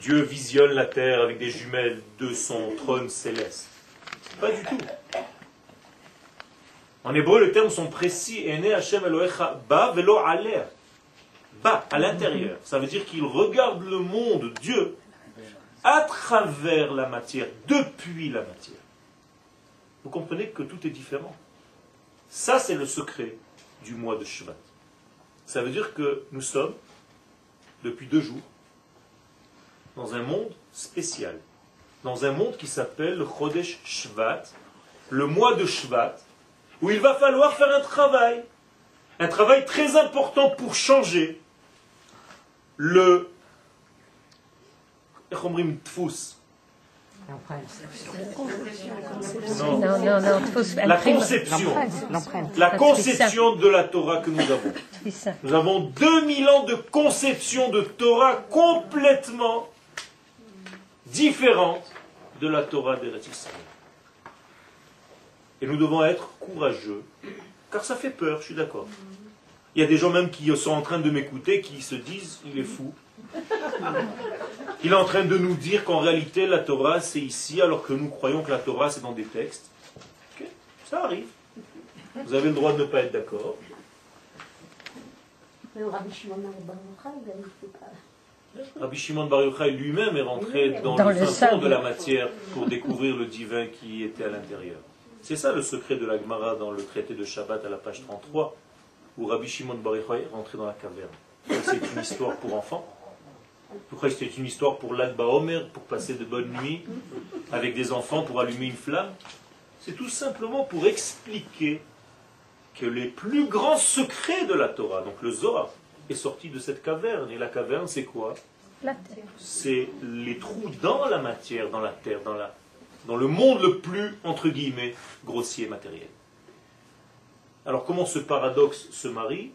Dieu visionne la terre avec des jumelles de son trône céleste. Pas du tout. En hébreu, les termes sont précis. ba velo aler. Ba, à l'intérieur. Ça veut dire qu'il regarde le monde, Dieu, à travers la matière, depuis la matière vous comprenez que tout est différent. Ça, c'est le secret du mois de Shvat. Ça veut dire que nous sommes, depuis deux jours, dans un monde spécial, dans un monde qui s'appelle le Chodesh Shvat, le mois de Shvat, où il va falloir faire un travail, un travail très important pour changer le non, non, non, la conception, la conception de la Torah que nous avons. Nous avons 2000 ans de conception de Torah complètement différente de la Torah des Israël. Et nous devons être courageux, car ça fait peur, je suis d'accord. Il y a des gens même qui sont en train de m'écouter, qui se disent, il est fou. Il est en train de nous dire qu'en réalité la Torah c'est ici, alors que nous croyons que la Torah c'est dans des textes. Ça arrive. Vous avez le droit de ne pas être d'accord. Rabbi Shimon Bar Yochai lui-même est rentré dans, le fin fond de la matière pour découvrir le divin qui était à l'intérieur. C'est ça le secret de la Gemara dans le traité de Shabbat à la page 33, où Rabbi Shimon Bar Yochai est rentré dans la caverne. C'est une histoire pour enfants. Vous croyez que c'était une histoire pour l'Alba Omer, pour passer de bonnes nuits avec des enfants, pour allumer une flamme? C'est tout simplement pour expliquer que les plus grands secrets de la Torah, donc le Zohar, est sorti de cette caverne. Et la caverne, c'est quoi? C'est les trous dans la matière, dans la terre, dans, la, dans le monde le plus, entre guillemets, grossier matériel. Alors comment ce paradoxe se marie?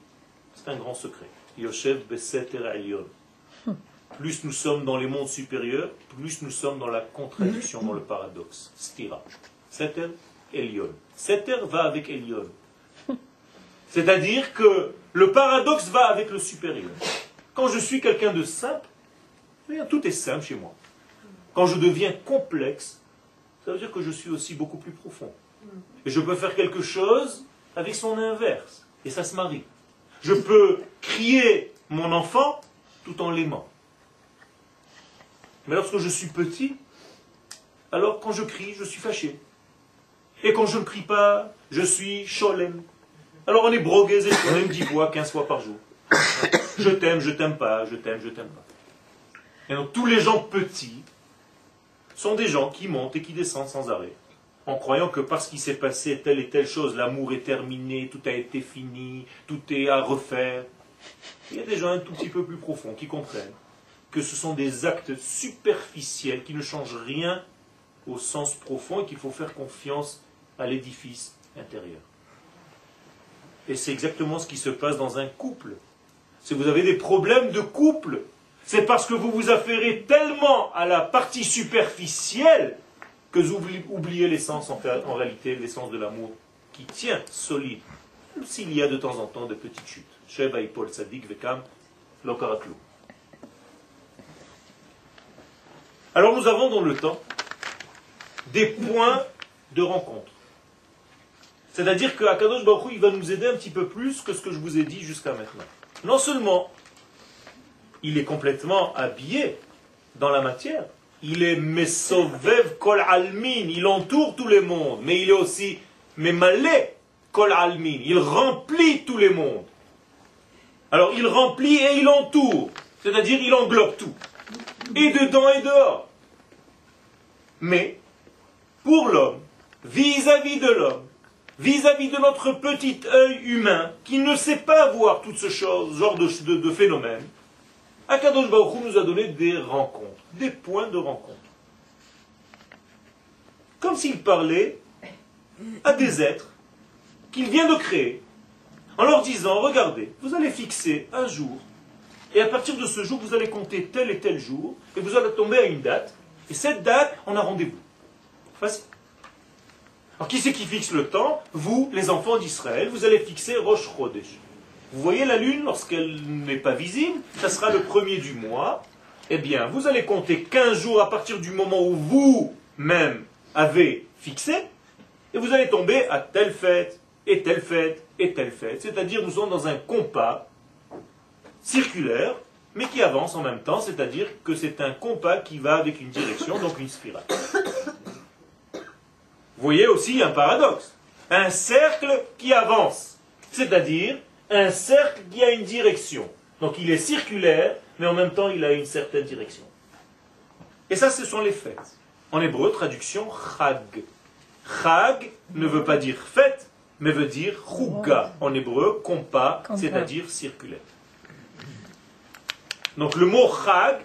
C'est un grand secret. Yoshev Beseter Elion plus nous sommes dans les mondes supérieurs, plus nous sommes dans la contradiction, dans le paradoxe. Stira. Seter, Elion. Seter va avec Elion. C'est-à-dire que le paradoxe va avec le supérieur. Quand je suis quelqu'un de simple, tout est simple chez moi. Quand je deviens complexe, ça veut dire que je suis aussi beaucoup plus profond. Et je peux faire quelque chose avec son inverse. Et ça se marie. Je peux crier mon enfant tout en l'aimant. Mais lorsque je suis petit, alors quand je crie, je suis fâché. Et quand je ne crie pas, je suis cholem. Alors on est brogués et cholem dix fois, quinze fois par jour. Je t'aime, je t'aime pas, je t'aime, je t'aime pas. Et donc tous les gens petits sont des gens qui montent et qui descendent sans arrêt, en croyant que parce qu'il s'est passé telle et telle chose, l'amour est terminé, tout a été fini, tout est à refaire. Il y a des gens un tout petit peu plus profonds qui comprennent que ce sont des actes superficiels qui ne changent rien au sens profond et qu'il faut faire confiance à l'édifice intérieur. Et c'est exactement ce qui se passe dans un couple. Si vous avez des problèmes de couple, c'est parce que vous vous affairez tellement à la partie superficielle que vous oubliez l'essence, en, réalité, l'essence de l'amour qui tient solide, s'il y a de temps en temps de petites chutes. Sheva Paul Sadik Vekam Lokaratlu. Alors nous avons dans le temps des points de rencontre. C'est-à-dire que Akadosh Baruch il va nous aider un petit peu plus que ce que je vous ai dit jusqu'à maintenant. Non seulement il est complètement habillé dans la matière, il est Mesovev Kol Almin, il entoure tous les mondes, mais il est aussi Memalé Kol Almin, il remplit tous les mondes. Alors il remplit et il entoure, c'est-à-dire il englobe tout et dedans et dehors. Mais, pour l'homme, vis-à-vis de l'homme, vis-à-vis de notre petit œil humain, qui ne sait pas voir tout ce genre de, de, phénomènes, Akadosh nous a donné des rencontres, des points de rencontre. Comme s'il parlait à des êtres qu'il vient de créer, en leur disant, regardez, vous allez fixer un jour et à partir de ce jour, vous allez compter tel et tel jour, et vous allez tomber à une date. Et cette date, on a rendez-vous. Facile. Alors qui c'est qui fixe le temps Vous, les enfants d'Israël, vous allez fixer Rosh Chodesh. Vous voyez la lune lorsqu'elle n'est pas visible, ça sera le premier du mois. Eh bien, vous allez compter 15 jours à partir du moment où vous-même avez fixé, et vous allez tomber à telle fête, et telle fête, et telle fête. C'est-à-dire, nous sommes dans un compas circulaire, mais qui avance en même temps, c'est-à-dire que c'est un compas qui va avec une direction, donc une spirale. Vous voyez aussi un paradoxe. Un cercle qui avance, c'est-à-dire un cercle qui a une direction. Donc il est circulaire, mais en même temps il a une certaine direction. Et ça, ce sont les fêtes. En hébreu, traduction chag. Chag ne veut pas dire fête, mais veut dire chuga. En hébreu, compas, c'est-à-dire circulaire. Donc le mot chag,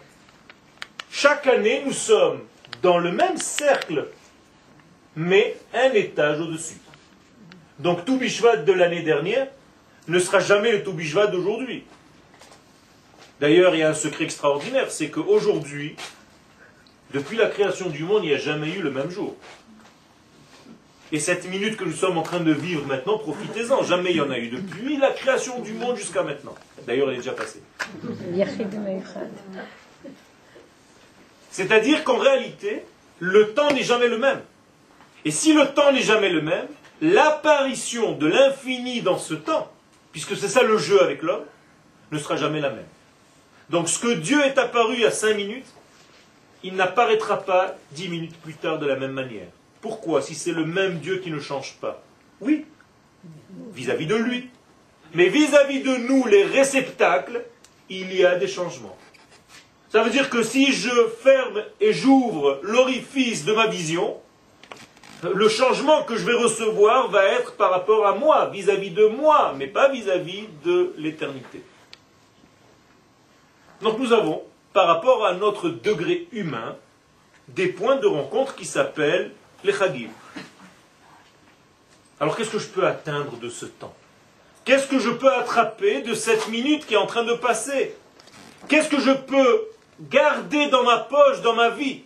chaque année, nous sommes dans le même cercle, mais un étage au-dessus. Donc tout Bishvat de l'année dernière ne sera jamais le tout Bishvat d'aujourd'hui. D'ailleurs, il y a un secret extraordinaire, c'est qu'aujourd'hui, depuis la création du monde, il n'y a jamais eu le même jour. Et cette minute que nous sommes en train de vivre maintenant, profitez-en. Jamais il y en a eu depuis la création du monde jusqu'à maintenant. D'ailleurs, elle est déjà passée. C'est-à-dire qu'en réalité, le temps n'est jamais le même. Et si le temps n'est jamais le même, l'apparition de l'infini dans ce temps, puisque c'est ça le jeu avec l'homme, ne sera jamais la même. Donc ce que Dieu est apparu à cinq minutes, il n'apparaîtra pas dix minutes plus tard de la même manière. Pourquoi Si c'est le même Dieu qui ne change pas? Oui, vis-à-vis de lui. Mais vis-à-vis de nous, les réceptacles, il y a des changements. Ça veut dire que si je ferme et j'ouvre l'orifice de ma vision, le changement que je vais recevoir va être par rapport à moi, vis-à-vis de moi, mais pas vis-à-vis de l'éternité. Donc nous avons, par rapport à notre degré humain, des points de rencontre qui s'appellent les chagim. Alors qu'est-ce que je peux atteindre de ce temps? Qu'est-ce que je peux attraper de cette minute qui est en train de passer? Qu'est-ce que je peux garder dans ma poche, dans ma vie,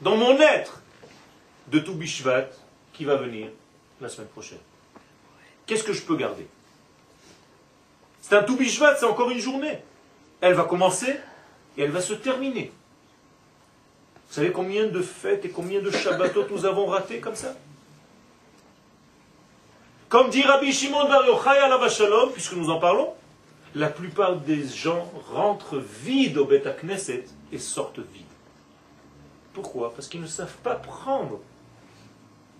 dans mon être, de tout Bishvat qui va venir la semaine prochaine? Qu'est-ce que je peux garder? C'est un tout Bishvat, c'est encore une journée. Elle va commencer et elle va se terminer. Vous savez combien de fêtes et combien de Shabbatot nous avons ratés comme ça? Comme dit Rabbi Shimon Bar Yochai Shalom, puisque nous en parlons, la plupart des gens rentrent vides au Bet Knesset et sortent vides. Pourquoi? Parce qu'ils ne savent pas prendre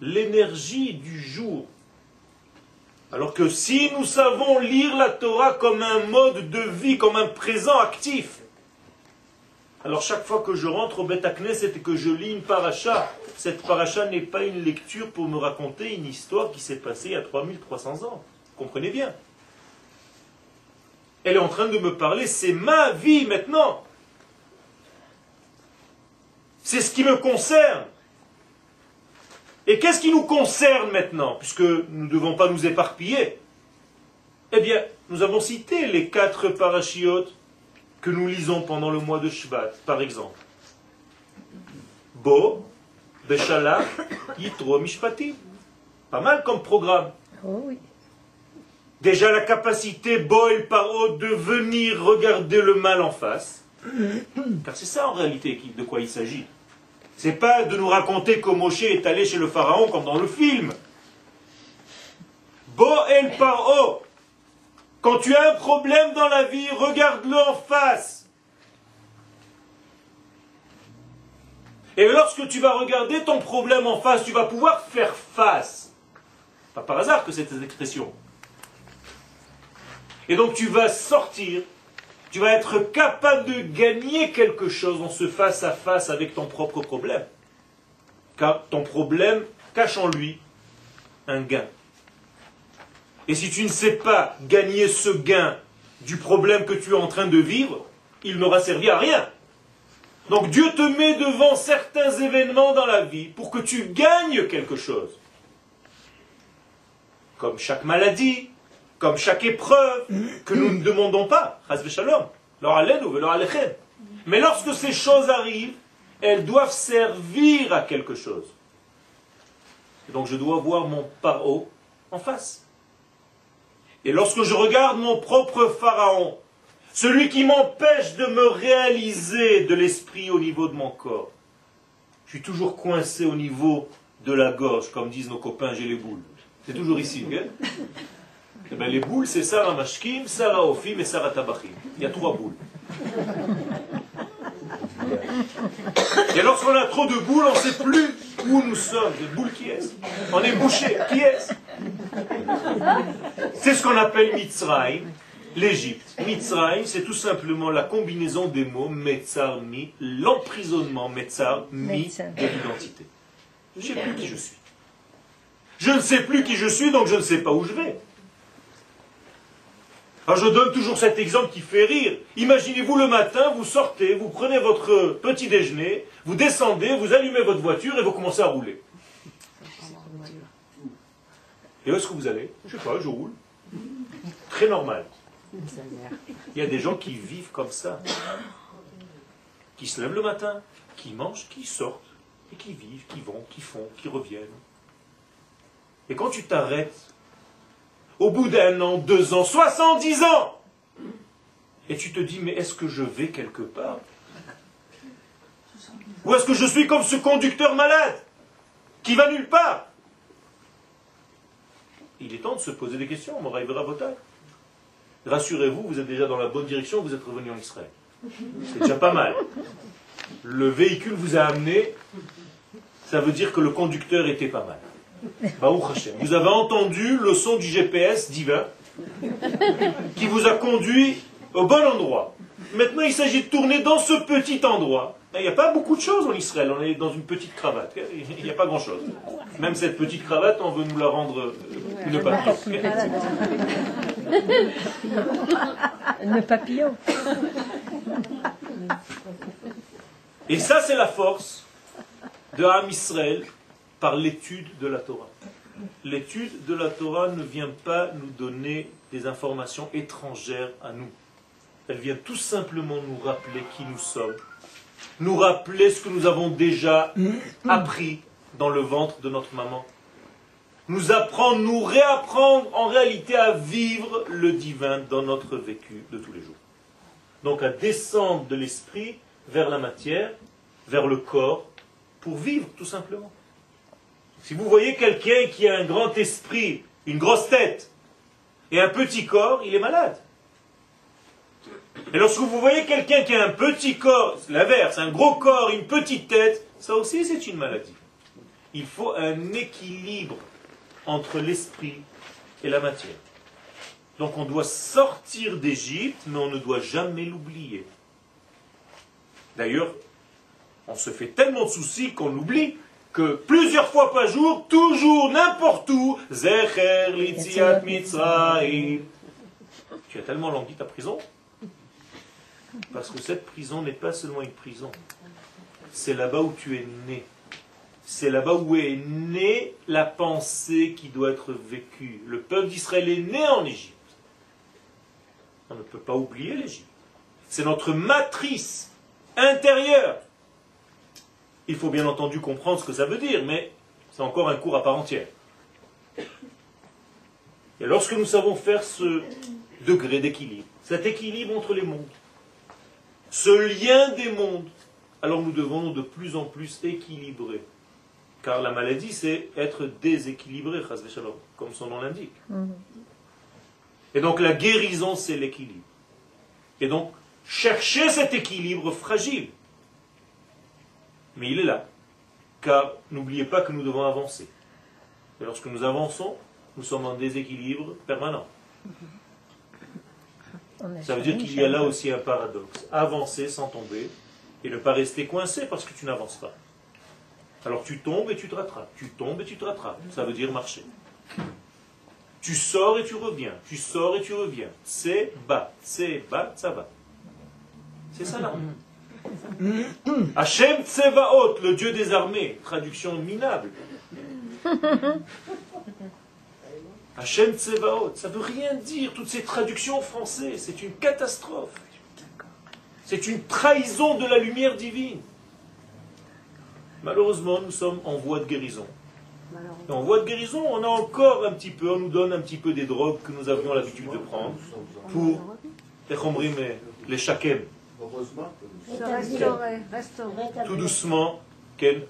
l'énergie du jour. Alors que si nous savons lire la Torah comme un mode de vie, comme un présent actif, alors chaque fois que je rentre au Bet Knesset et que je lis une paracha, cette paracha n'est pas une lecture pour me raconter une histoire qui s'est passée il y a 3300 ans. Comprenez bien? Elle est en train de me parler, c'est ma vie maintenant. C'est ce qui me concerne. Et qu'est-ce qui nous concerne maintenant, puisque nous ne devons pas nous éparpiller? Eh bien, nous avons cité les quatre parachiotes que nous lisons pendant le mois de Shvat, par exemple. Bo, Beshala, Yitro, Mishpati. Pas mal comme programme. Oh oui. Déjà la capacité Boel Paro de venir regarder le mal en face. Car c'est ça en réalité de quoi il s'agit. C'est pas de nous raconter que Moshe est allé chez le pharaon comme dans le film. Boel Paro. Quand tu as un problème dans la vie, regarde-le en face. Et lorsque tu vas regarder ton problème en face, tu vas pouvoir faire face. Pas par hasard que cette expression. Et donc tu vas sortir, tu vas être capable de gagner quelque chose en ce face à face avec ton propre problème. Car ton problème cache en lui un gain. Et si tu ne sais pas gagner ce gain du problème que tu es en train de vivre, il n'aura servi à rien. Donc Dieu te met devant certains événements dans la vie pour que tu gagnes quelque chose. Comme chaque maladie, comme chaque épreuve que nous ne demandons pas. Mais lorsque ces choses arrivent, elles doivent servir à quelque chose. Et donc je dois voir mon paro en face. Et lorsque je regarde mon propre pharaon, celui qui m'empêche de me réaliser de l'esprit au niveau de mon corps, je suis toujours coincé au niveau de la gorge, comme disent nos copains, j'ai les boules. C'est toujours ici, eh bien, les boules, c'est Sarah Mashkim, Sarah Ofim et Sarah Tabachim. Il y a trois boules. Et lorsqu'on a trop de boules, on ne sait plus où nous sommes. Des boules qui est On est bouché. Qui est C'est ce qu'on appelle Mitzrayim, l'Égypte. Mitzrayim, c'est tout simplement la combinaison des mots Metzar mi, l'emprisonnement Metzar mi de l'identité. Je ne sais plus qui je suis. Je ne sais plus qui je suis, donc je ne sais pas où je vais. Alors je donne toujours cet exemple qui fait rire. Imaginez-vous le matin, vous sortez, vous prenez votre petit déjeuner, vous descendez, vous allumez votre voiture et vous commencez à rouler. Et où est-ce que vous allez? Je sais pas, je roule. Très normal. Il y a des gens qui vivent comme ça. Qui se lèvent le matin, qui mangent, qui sortent, et qui vivent, qui vont, qui font, qui reviennent. Et quand tu t'arrêtes, au bout d'un an, deux ans, soixante-dix ans, et tu te dis, mais est-ce que je vais quelque part? Ou est-ce que je suis comme ce conducteur malade, qui va nulle part? Il est temps de se poser des questions, Moraï Botay. Rassurez-vous, vous êtes déjà dans la bonne direction, vous êtes revenu en Israël. C'est déjà pas mal. Le véhicule vous a amené, ça veut dire que le conducteur était pas mal. Vous avez entendu le son du GPS divin qui vous a conduit au bon endroit. Maintenant, il s'agit de tourner dans ce petit endroit. Il n'y a pas beaucoup de choses en Israël. On est dans une petite cravate. Il n'y a pas grand-chose. Même cette petite cravate, on veut nous la rendre une papillon. Une papillon. Et ça, c'est la force de Ham Israël par l'étude de la Torah. L'étude de la Torah ne vient pas nous donner des informations étrangères à nous. Elle vient tout simplement nous rappeler qui nous sommes, nous rappeler ce que nous avons déjà appris dans le ventre de notre maman, nous apprendre, nous réapprendre en réalité à vivre le divin dans notre vécu de tous les jours. Donc à descendre de l'esprit vers la matière, vers le corps, pour vivre tout simplement. Si vous voyez quelqu'un qui a un grand esprit, une grosse tête, et un petit corps, il est malade. Et lorsque vous voyez quelqu'un qui a un petit corps, l'inverse, un gros corps, une petite tête, ça aussi c'est une maladie. Il faut un équilibre entre l'esprit et la matière. Donc on doit sortir d'Égypte, mais on ne doit jamais l'oublier. D'ailleurs, on se fait tellement de soucis qu'on l'oublie que plusieurs fois par jour, toujours, n'importe où, Zecher Litziat Mitzrayim. Tu as tellement langui ta prison Parce que cette prison n'est pas seulement une prison. C'est là-bas où tu es né. C'est là-bas où est née la pensée qui doit être vécue. Le peuple d'Israël est né en Égypte. On ne peut pas oublier l'Égypte. C'est notre matrice intérieure. Il faut bien entendu comprendre ce que ça veut dire, mais c'est encore un cours à part entière. Et lorsque nous savons faire ce degré d'équilibre, cet équilibre entre les mondes, ce lien des mondes, alors nous devons de plus en plus équilibrer. Car la maladie, c'est être déséquilibré, comme son nom l'indique. Mhm. Et donc la guérison, c'est l'équilibre. Et donc, chercher cet équilibre fragile. Mais il est là. Car n'oubliez pas que nous devons avancer. Et lorsque nous avançons, nous sommes en déséquilibre permanent. Ça veut dire qu'il y a là aussi un paradoxe. Avancer sans tomber et ne pas rester coincé parce que tu n'avances pas. Alors tu tombes et tu te rattrapes. Tu tombes et tu te rattrapes. Ça veut dire marcher. Tu sors et tu reviens. Tu sors et tu reviens. C'est bas. C'est bas, ça va. C'est ça là. Hachem Tsevaot, le Dieu des armées, traduction minable. Hachem Tsevaot, ça ne veut rien dire, toutes ces traductions en français, c'est une catastrophe. C'est une trahison de la lumière divine. Malheureusement, nous sommes en voie de guérison. Et en voie de guérison, on a encore un petit peu, on nous donne un petit peu des drogues que nous avions l'habitude de prendre pour les shakem. Tout doucement,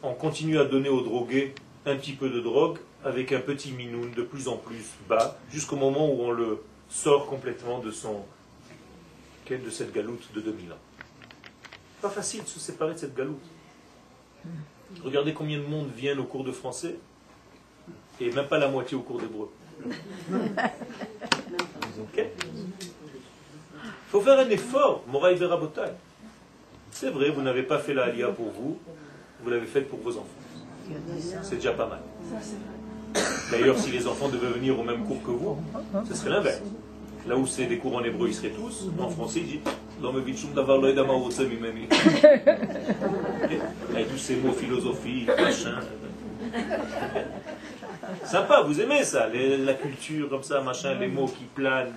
on continue à donner aux drogués un petit peu de drogue avec un petit minoun de plus en plus bas, jusqu'au moment où on le sort complètement de son de cette galoute de 2000 ans. Pas facile de se séparer de cette galoute. Regardez combien de monde viennent au cours de français et même pas la moitié au cours d'hébreu. Il faut faire un effort, Moraï Verabotai. C'est vrai, vous n'avez pas fait la Aliyah pour vous, vous l'avez faite pour vos enfants. C'est déjà pas mal. D'ailleurs, si les enfants devaient venir au même cours que vous, ce serait l'inverse. Là où c'est des cours en hébreu, ils seraient tous. En français, ils disent Avec tous ces mots philosophiques, machin. Sympa, vous aimez ça, la culture comme ça, machin, les mots qui planent.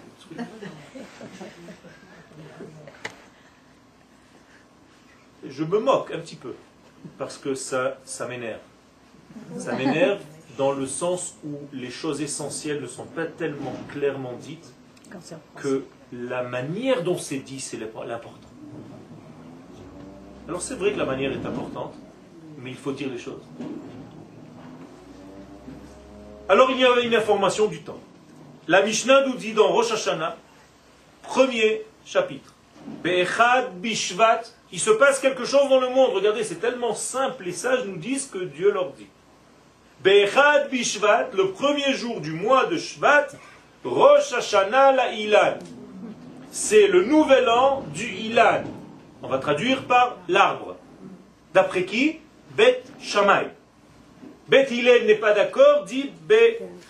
Je me moque un petit peu, parce que ça, ça m'énerve. Ça m'énerve dans le sens où les choses essentielles ne sont pas tellement clairement dites que la manière dont c'est dit, c'est l'important. Alors c'est vrai que la manière est importante, mais il faut dire les choses. Alors il y avait une information du temps. La Mishnah nous dit dans Rosh Hashanah, premier chapitre, Be'echad Bishvat, il se passe quelque chose dans le monde. Regardez, c'est tellement simple, les sages nous disent que Dieu leur dit. Be'echad Bishvat, le premier jour du mois de Shvat, Rosh Hashanah la Ilan. C'est le nouvel an du Ilan. On va traduire par l'arbre. D'après qui? Bet Shammai. Bet Hillel n'est pas d'accord, dit Be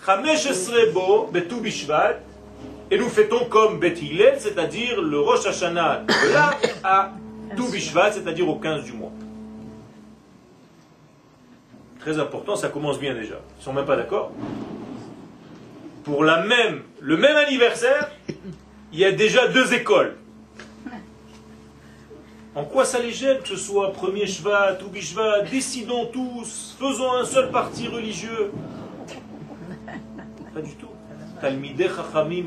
Chameshesrebo Betu Bishvat. Et nous fêtons comme Bet Hillel, c'est-à-dire le Rosh Hashanah de là à Tu Bishvat, c'est-à-dire au 15 du mois. Très important, ça commence bien déjà. Ils ne sont même pas d'accord. Pour la même, le même anniversaire, il y a déjà deux écoles. En quoi ça les gêne que ce soit premier Shvat ou Bishvat Décidons tous, faisons un seul parti religieux. Pas du tout.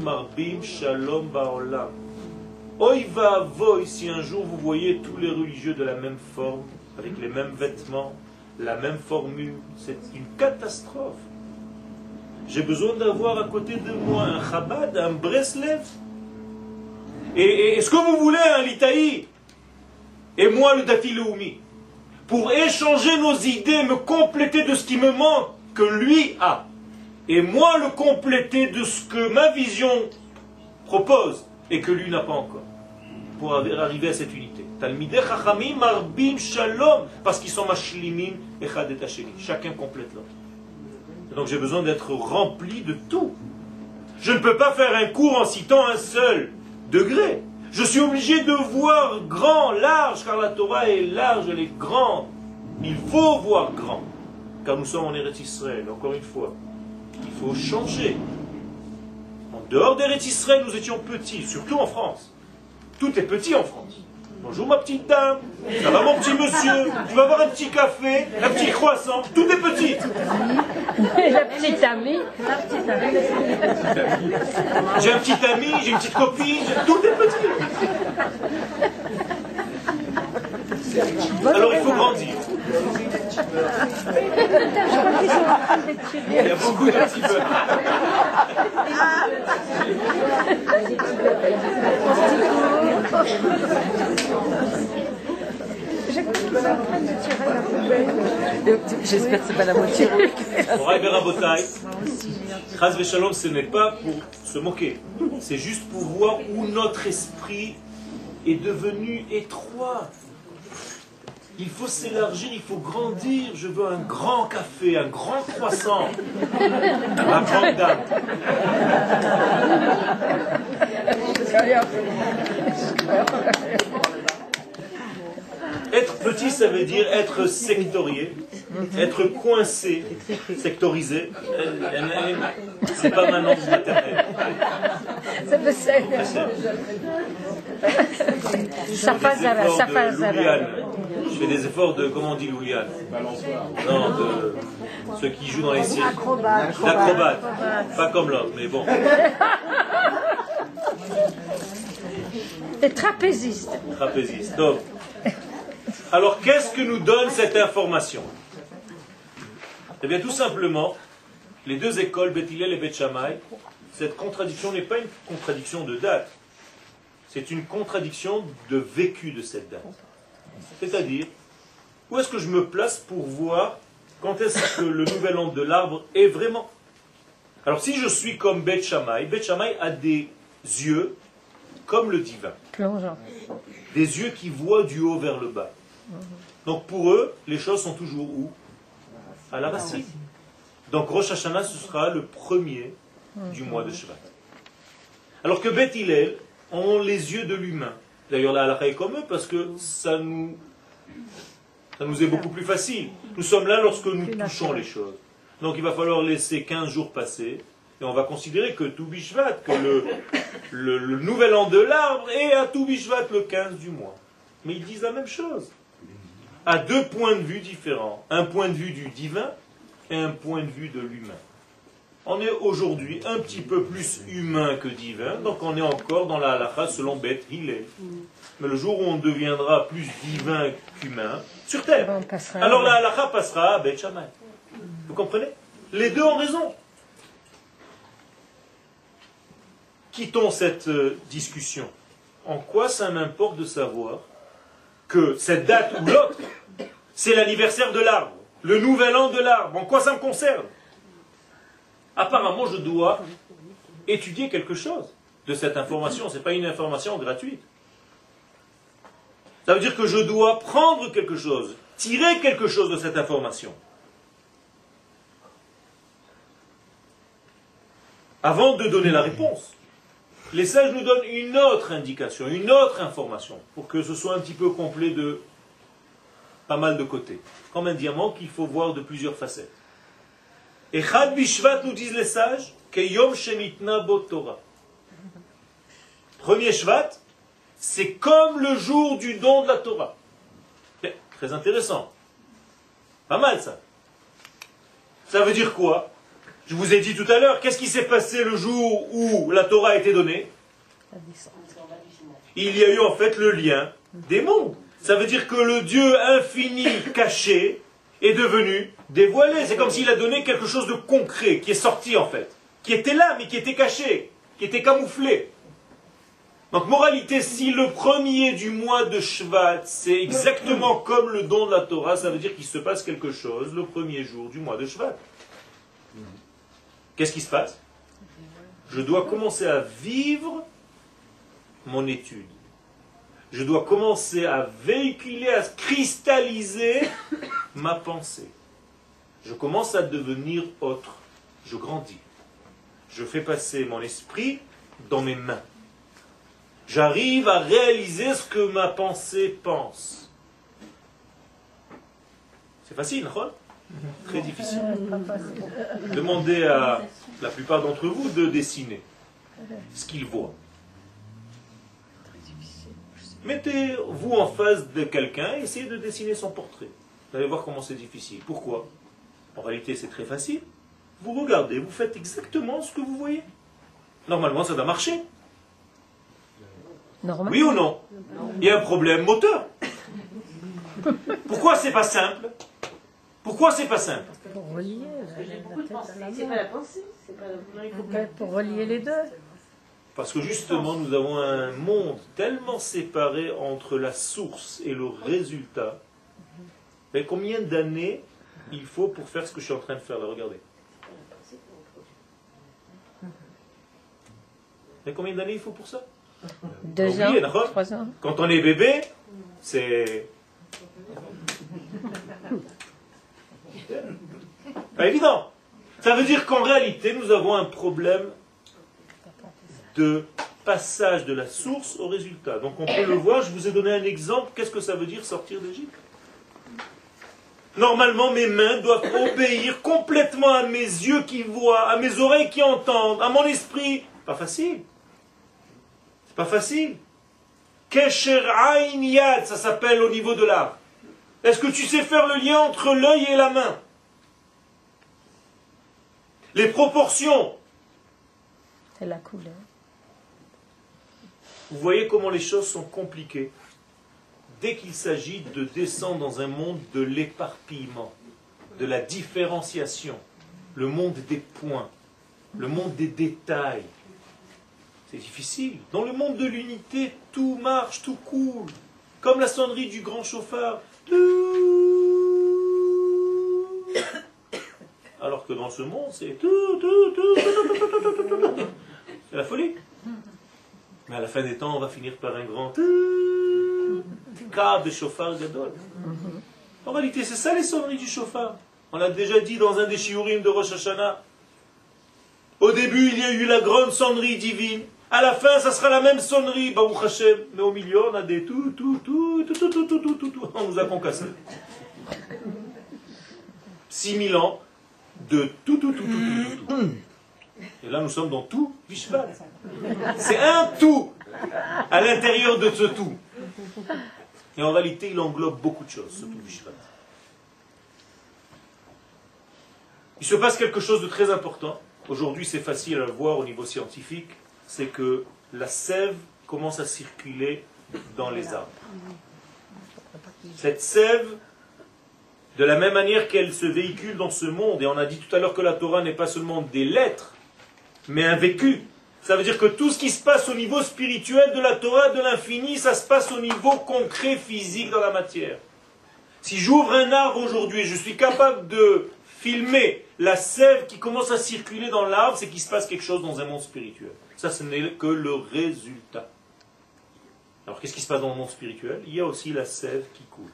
Marbim Shalom Baolam. va voy si un jour vous voyez tous les religieux de la même forme, avec les mêmes vêtements, la même formule. C'est une catastrophe. J'ai besoin d'avoir à côté de moi un Chabad, un Breslev. Et, est-ce que vous voulez un Litaï Et moi le Dati Pour échanger nos idées, me compléter de ce qui me manque, que lui a. Et moi le compléter de ce que ma vision propose et que lui n'a pas encore. Pour arriver à cette unité. Talmideh Chachamim Marbim Shalom. Parce qu'ils sont Mashlimim et Chacun complète l'autre. Donc j'ai besoin d'être rempli de tout. Je ne peux pas faire un cours en citant un seul degré. Je suis obligé de voir grand, large, car la Torah est large, elle est grande. Il faut voir grand, car nous sommes en Eretz Israël, encore une fois. Il faut changer. En dehors d'Eretz Israël, nous étions petits, surtout en France. Tout est petit en France. Bonjour ma petite dame, ça va mon petit monsieur, tu vas avoir un petit café, un petit croissant, tout est petit. La petite amie, J'ai un petit ami, j'ai une petite copine, tout est petit. Alors il faut grandir. Il y a beaucoup de petits J'espère que c'est pas la moitié. Shalom, ce n'est pas pour se moquer. C'est juste pour voir où notre esprit est devenu étroit. Il faut s'élargir, il faut grandir. Je veux un grand café, un grand croissant. Ma grande dame. Être petit, ça veut dire être sectorié, être coincé, sectorisé. C'est pas maintenant du maternel. Ça veut Ça passe ça passe Je fais des efforts de, comment on dit Louliane? Non, de ceux qui jouent dans les cirques. L'acrobate. Pas comme l'autre, mais bon. Des trapézistes. Trapézistes. Donc, alors, qu'est-ce que nous donne cette information? Eh bien, tout simplement, les deux écoles, Bethilel et Beth cette contradiction n'est pas une contradiction de date, c'est une contradiction de vécu de cette date. C'est-à-dire, où est-ce que je me place pour voir quand est-ce que le nouvel an de l'arbre est vraiment? Alors, si je suis comme Beth Shammai, Beth a des yeux comme le divin. Plongeant. Des yeux qui voient du haut vers le bas. Donc pour eux, les choses sont toujours où? À la racine. Donc Rosh Hashanah, ce sera le premier du mois de Shvat. Alors que Beth Hillel ont les yeux de l'humain. D'ailleurs, la halakha est comme eux parce que ça nous, ça nous est beaucoup plus facile. Nous sommes là lorsque nous touchons les choses. Donc il va falloir laisser 15 jours passer et on va considérer que tout Bishvat, que le, le, le nouvel an de l'arbre est à tout Bishvat le 15 du mois. Mais ils disent la même chose. À deux points de vue différents. Un point de vue du divin et un point de vue de l'humain. On est aujourd'hui un petit peu plus humain que divin, donc on est encore dans la halakha selon Beth Hillel. Mais le jour où on deviendra plus divin qu'humain, sur terre, alors la halakha passera à Beth Shammai. Vous comprenez? Les deux ont raison. Quittons cette euh, discussion. En quoi ça m'importe de savoir cette date ou l'autre, c'est l'anniversaire de l'arbre, le nouvel an de l'arbre En quoi ça me concerne? Apparemment, je dois étudier quelque chose de cette information. Ce n'est pas une information gratuite. Ça veut dire que je dois prendre quelque chose, tirer quelque chose de cette information. Avant de donner la réponse, les sages nous donnent une autre indication, une autre information, pour que ce soit un petit peu complet de pas mal de côtés. Comme un diamant qu'il faut voir de plusieurs facettes. Et Chad Bishvat nous disent les sages, que Yom Shemitna Bo Torah. Premier Shvat, c'est comme le jour du don de la Torah. Mais, Très intéressant. Pas mal ça. Ça veut dire quoi? Je vous ai dit tout à l'heure, qu'est-ce qui s'est passé le jour où la Torah a été donnée? Il y a eu en fait le lien des mondes. Ça veut dire que le Dieu infini caché est devenu dévoilé. C'est comme s'il a donné quelque chose de concret, qui est sorti en fait, qui était là, mais qui était caché, qui était camouflé. Donc moralité, si le premier du mois de Shvat, c'est exactement comme le don de la Torah, ça veut dire qu'il se passe quelque chose le premier jour du mois de Shvat. Qu'est-ce qui se passe? Je dois commencer à vivre mon étude. Je dois commencer à véhiculer, à cristalliser ma pensée. Je commence à devenir autre. Je grandis. Je fais passer mon esprit dans mes mains. J'arrive à réaliser ce que ma pensée pense. C'est facile, non? Très difficile. Demandez à la plupart d'entre vous de dessiner ce qu'ils voient. Mettez-vous en face de quelqu'un et essayez de dessiner son portrait. Vous allez voir comment c'est difficile. Pourquoi? En réalité, c'est très facile. Vous regardez, vous faites exactement ce que vous voyez. Normalement, ça doit marcher. Normal. Oui ou non? Il y a un problème moteur. Pourquoi c'est pas simple? Pourquoi c'est pas simple Pour relier la, la la C'est pas la pensée. C'est pas non, il faut pas- Ouais, Pour relier les deux. Parce que justement, nous avons un monde tellement séparé entre la source et le résultat. Savez combien d'années il faut pour faire ce que je suis en train de faire là Regardez. Savez combien d'années il faut pour ça? Deux ans, trois ans. Quand on est bébé, c'est. Pas évident. Ça veut dire qu'en réalité, nous avons un problème de passage de la source au résultat. Donc on peut le voir, je vous ai donné un exemple. Qu'est-ce que ça veut dire sortir d'Égypte? Normalement, mes mains doivent obéir complètement à mes yeux qui voient, à mes oreilles qui entendent, à mon esprit. Pas facile. C'est pas facile. Kesher ça s'appelle au niveau de l'art. Est-ce que tu sais faire le lien entre l'œil et la main? Les proportions. C'est la couleur. Vous voyez comment les choses sont compliquées. Dès qu'il s'agit de descendre dans un monde de l'éparpillement, de la différenciation, le monde des points, le monde des détails, c'est difficile. Dans le monde de l'unité, tout marche, tout coule. Comme la sonnerie du grand chauffard. Alors que dans ce monde, c'est C'est la folie. Mais à la fin des temps, on va finir par un grand Kab chauffard gadol. En réalité, c'est ça les sonneries du chauffard. On l'a déjà dit dans un des shiurim de Rosh Hashanah. Au début, il y a eu la grande sonnerie divine. À la fin, ça sera la même sonnerie, Baruch Hashem. Mais au milieu, on a des tout, tout, tout, tout, tout, tout, tout, tout, tout, tout. On nous a concassé. 6000 ans de tout, tout, tout, tout, tout, tout, tout. Et là, nous sommes dans tout Vishvat. C'est un tout à l'intérieur de ce tout. Et en réalité, il englobe beaucoup de choses, ce tout Vishvat. Il se passe quelque chose de très important. Aujourd'hui, c'est facile à le voir au niveau scientifique. C'est que la sève commence à circuler dans les arbres. Cette sève, de la même manière qu'elle se véhicule dans ce monde, et on a dit tout à l'heure que la Torah n'est pas seulement des lettres, mais un vécu. Ça veut dire que tout ce qui se passe au niveau spirituel de la Torah, de l'infini, ça se passe au niveau concret, physique dans la matière. Si j'ouvre un arbre aujourd'hui, je suis capable de filmer la sève qui commence à circuler dans l'arbre, c'est qu'il se passe quelque chose dans un monde spirituel. Ça, ce n'est que le résultat. Alors, qu'est-ce qui se passe dans le monde spirituel? Il y a aussi la sève qui coule.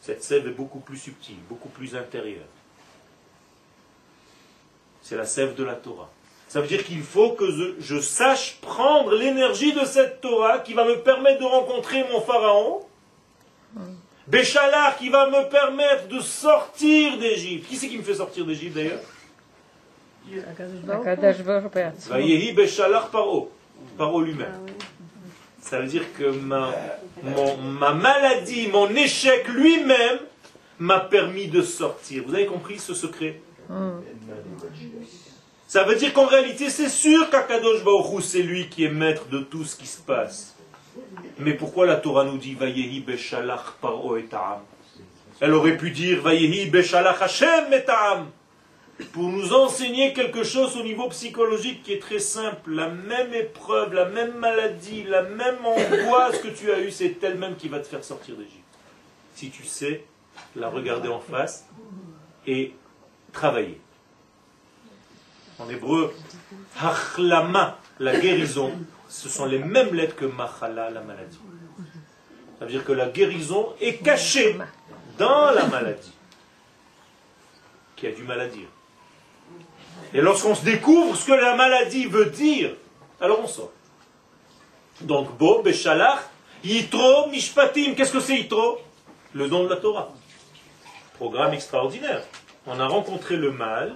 Cette sève est beaucoup plus subtile, beaucoup plus intérieure. C'est la sève de la Torah. Ça veut dire qu'il faut que je, sache prendre l'énergie de cette Torah qui va me permettre de rencontrer mon pharaon. Béchalar qui va me permettre de sortir d'Égypte. Qui c'est qui me fait sortir d'Égypte d'ailleurs? Vayehi Béchalar Paro. Paro lui-même. Ça veut dire que ma, ma maladie, mon échec lui-même m'a permis de sortir. Vous avez compris ce secret? Ça veut dire qu'en réalité, c'est sûr qu'Akadosh Baruch c'est lui qui est maître de tout ce qui se passe. Mais pourquoi la Torah nous dit Vayehi Beshalach Paro et Elle aurait pu dire Vayehi Beshalach Hashem et pour nous enseigner quelque chose au niveau psychologique qui est très simple. La même épreuve, la même maladie, la même angoisse que tu as eue, c'est elle-même qui va te faire sortir d'Égypte. Si tu sais la regarder en face et travailler. En hébreu, hachlama, la guérison, ce sont les mêmes lettres que machala, la maladie. Ça veut dire que la guérison est cachée dans la maladie, qui a du mal à dire. Et lorsqu'on se découvre ce que la maladie veut dire, alors on sort. Donc, Bo, Beshalach, Yitro, Mishpatim. Qu'est-ce que c'est Yitro? Le don de la Torah. Programme extraordinaire. On a rencontré le mal,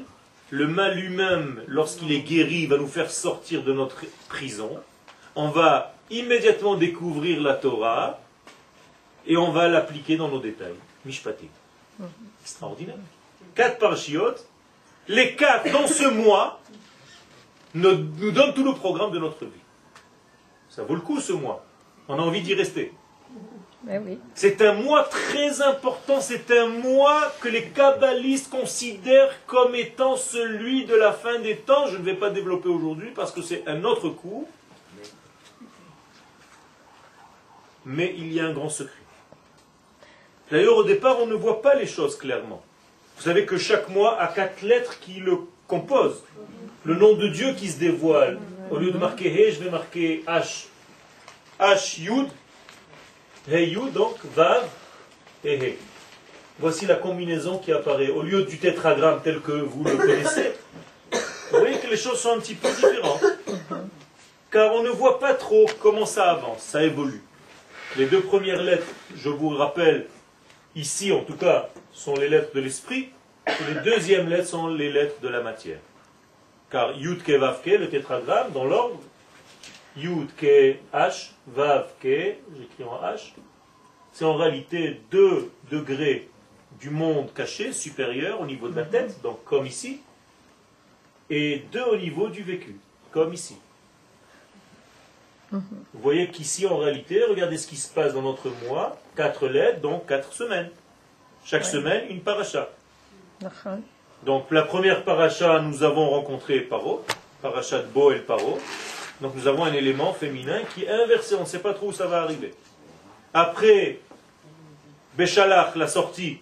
le mal lui-même, lorsqu'il est guéri, va nous faire sortir de notre prison. On va immédiatement découvrir la Torah et on va l'appliquer dans nos détails. Mishpatim. Extraordinaire. Quatre parachiotes, les quatre dans ce mois nous donnent tout le programme de notre vie. Ça vaut le coup ce mois. On a envie d'y rester. Ben c'est un mois très important, c'est un mois que les kabbalistes considèrent comme étant celui de la fin des temps. Je ne vais pas développer aujourd'hui parce que c'est un autre cours. Mais il y a un grand secret. D'ailleurs, au départ, on ne voit pas les choses clairement. Vous savez que chaque mois a quatre lettres qui le composent. Le nom de Dieu qui se dévoile. Au lieu de marquer He, je vais marquer H. H, Yud, Heyu, donc, Vav et He. Voici la combinaison qui apparaît. Au lieu du tétragramme tel que vous le connaissez, vous voyez que les choses sont un petit peu différentes. Car on ne voit pas trop comment ça avance, ça évolue. Les deux premières lettres, je vous rappelle, ici en tout cas, sont les lettres de l'esprit. Et les deuxièmes lettres sont les lettres de la matière. Car Yud Ke Vav Ke, le tétragramme, dans l'ordre, Yud Ke H, Vav Ke, j'écris en H, c'est en réalité deux degrés du monde caché, supérieur au niveau de la tête, donc comme ici, et deux au niveau du vécu, comme ici. Vous voyez qu'ici, en réalité, regardez ce qui se passe dans notre mois, quatre lettres, donc quatre semaines. Chaque semaine, une paracha. Donc la première paracha, nous avons rencontré Paro, paracha de Bo et Paro. Donc nous avons un élément féminin qui est inversé, on ne sait pas trop où ça va arriver. Après Béchalach, la sortie,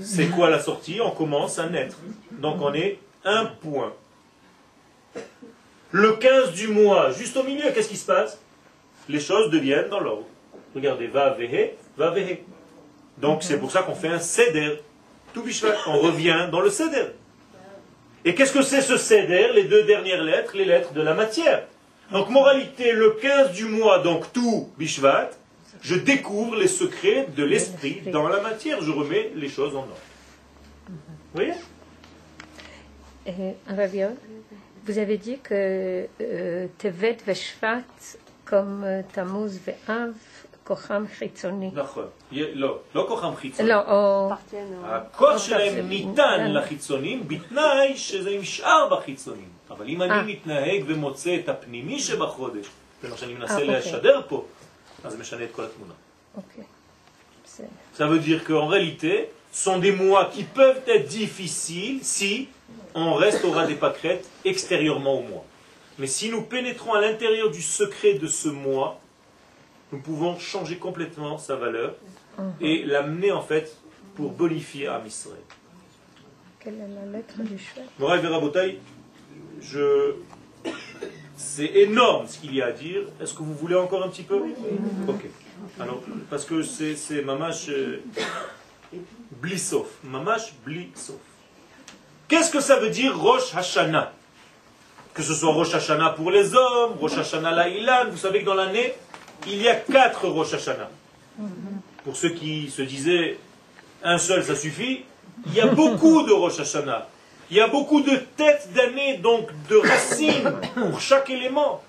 c'est quoi la sortie? On commence à naître. Donc on est un point. Le 15 du mois, juste au milieu, qu'est-ce qui se passe? Les choses deviennent dans l'ordre. Regardez, va vehe, va vehe. Donc c'est pour ça qu'on fait un seder. Tout bishvat. On revient dans le seder. Et qu'est-ce que c'est ce seder Les deux dernières lettres, les lettres de la matière? Donc moralité, le 15 du mois, donc tout bishvat, je découvre les secrets de l'esprit dans la matière. Je remets les choses en ordre. Vous voyez? Euh, vous avez dit que euh, Tevet Veshvat, comme euh, Tammuz Ve'av, Kocham Chitzoni. נכון. יה- לא, לא כוחם חיצוני. לא, או... הכוח שלהם ניתן לחיצונים בתנאי שזה נשאר בחיצונים. אבל אם אה. אני מתנהג ומוצא את הפנימי שבחודש, זה מה שאני מנסה אה, אוקיי. לשדר פה, אז זה משנה את כל התמונה. אוקיי. בסדר. Ça veut dire qu'en réalité, ce sont des mois qui peuvent être difficiles si on restaura des pâquerettes extérieurement au mois. Mais si nous pénétrons à l'intérieur du secret de ce mois, nous pouvons changer complètement sa valeur et l'amener en fait pour bonifier à Israël. Quelle est la lettre du Moraï Verabotaï, je... c'est énorme ce qu'il y a à dire. Est-ce que vous voulez encore un petit peu? Ok. Alors, parce que c'est, c'est mamash euh, blissof. Mamash blissof. Qu'est-ce que ça veut dire Rosh Hashanah? Que ce soit Rosh Hashanah pour les hommes, Rosh Hashanah Laïlan, vous savez que dans l'année, il y a quatre Rosh Hashanah. Pour ceux qui se disaient un seul ça suffit, il y a beaucoup de Rosh Hashanah. Il y a beaucoup de têtes d'année, donc de racines pour chaque élément.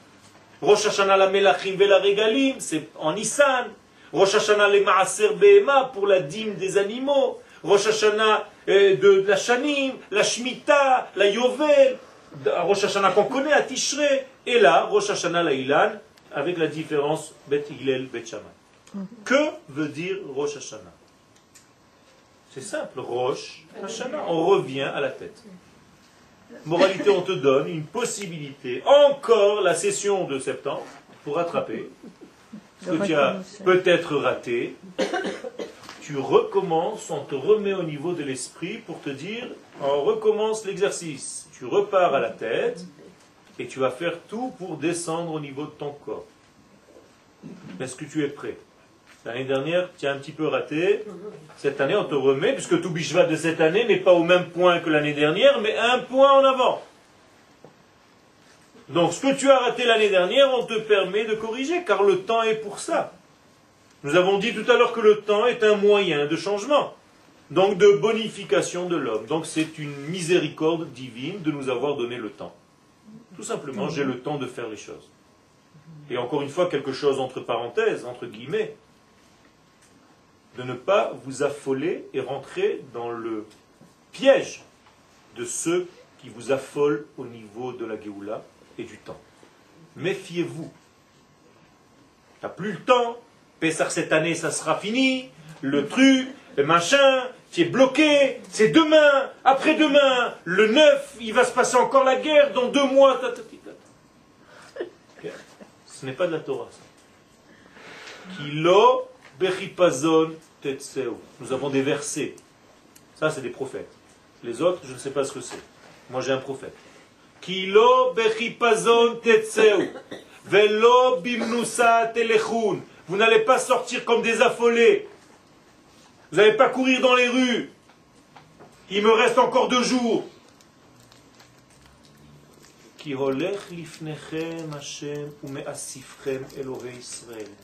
Rosh Hashanah la Melachim la Regalim, c'est en Nissan. Rosh Hashanah le Maaser Behema pour la dîme des animaux. Rosh Hashanah de la Shanim, la Shemitah, la Yovel. Rosh Hashanah qu'on connaît à Tishrei. Et là, Rosh Hashanah la Ilan, avec la différence Bet Hillel, Bet Shammai. Que veut dire Rosh Hashanah? C'est simple, Rosh Hashanah. On revient à la tête. Moralité, on te donne une possibilité, encore la session de septembre, pour rattraper ce que tu as peut-être raté. Tu recommences, on te remet au niveau de l'esprit pour te dire, on recommence l'exercice. Tu repars à la tête et tu vas faire tout pour descendre au niveau de ton corps. Est-ce que tu es prêt? L'année dernière, tu as un petit peu raté. Cette année, on te remet, puisque tout Bishvat de cette année n'est pas au même point que l'année dernière, mais un point en avant. Donc, ce que tu as raté l'année dernière, on te permet de corriger, car le temps est pour ça. Nous avons dit tout à l'heure que le temps est un moyen de changement, donc de bonification de l'homme. Donc, c'est une miséricorde divine de nous avoir donné le temps. Tout simplement, j'ai le temps de faire les choses. Et encore une fois, quelque chose entre parenthèses, entre guillemets, de ne pas vous affoler et rentrer dans le piège de ceux qui vous affolent au niveau de la Géoula et du temps. Méfiez-vous. T'as plus le temps. Pessar cette année, ça sera fini. Le truc, le machin, tu es bloqué. C'est demain, après-demain, le 9, il va se passer encore la guerre dans deux mois. Ce n'est pas de la Torah. Kilo Bechipazon Tetseu. Nous avons des versets. Ça, c'est des prophètes. Les autres, je ne sais pas ce que c'est. Moi, j'ai un prophète. Kilo Bechipazon Tetseu. Velo Bimnusa Telechun. Vous n'allez pas sortir comme des affolés. Vous n'allez pas courir dans les rues. Il me reste encore deux jours.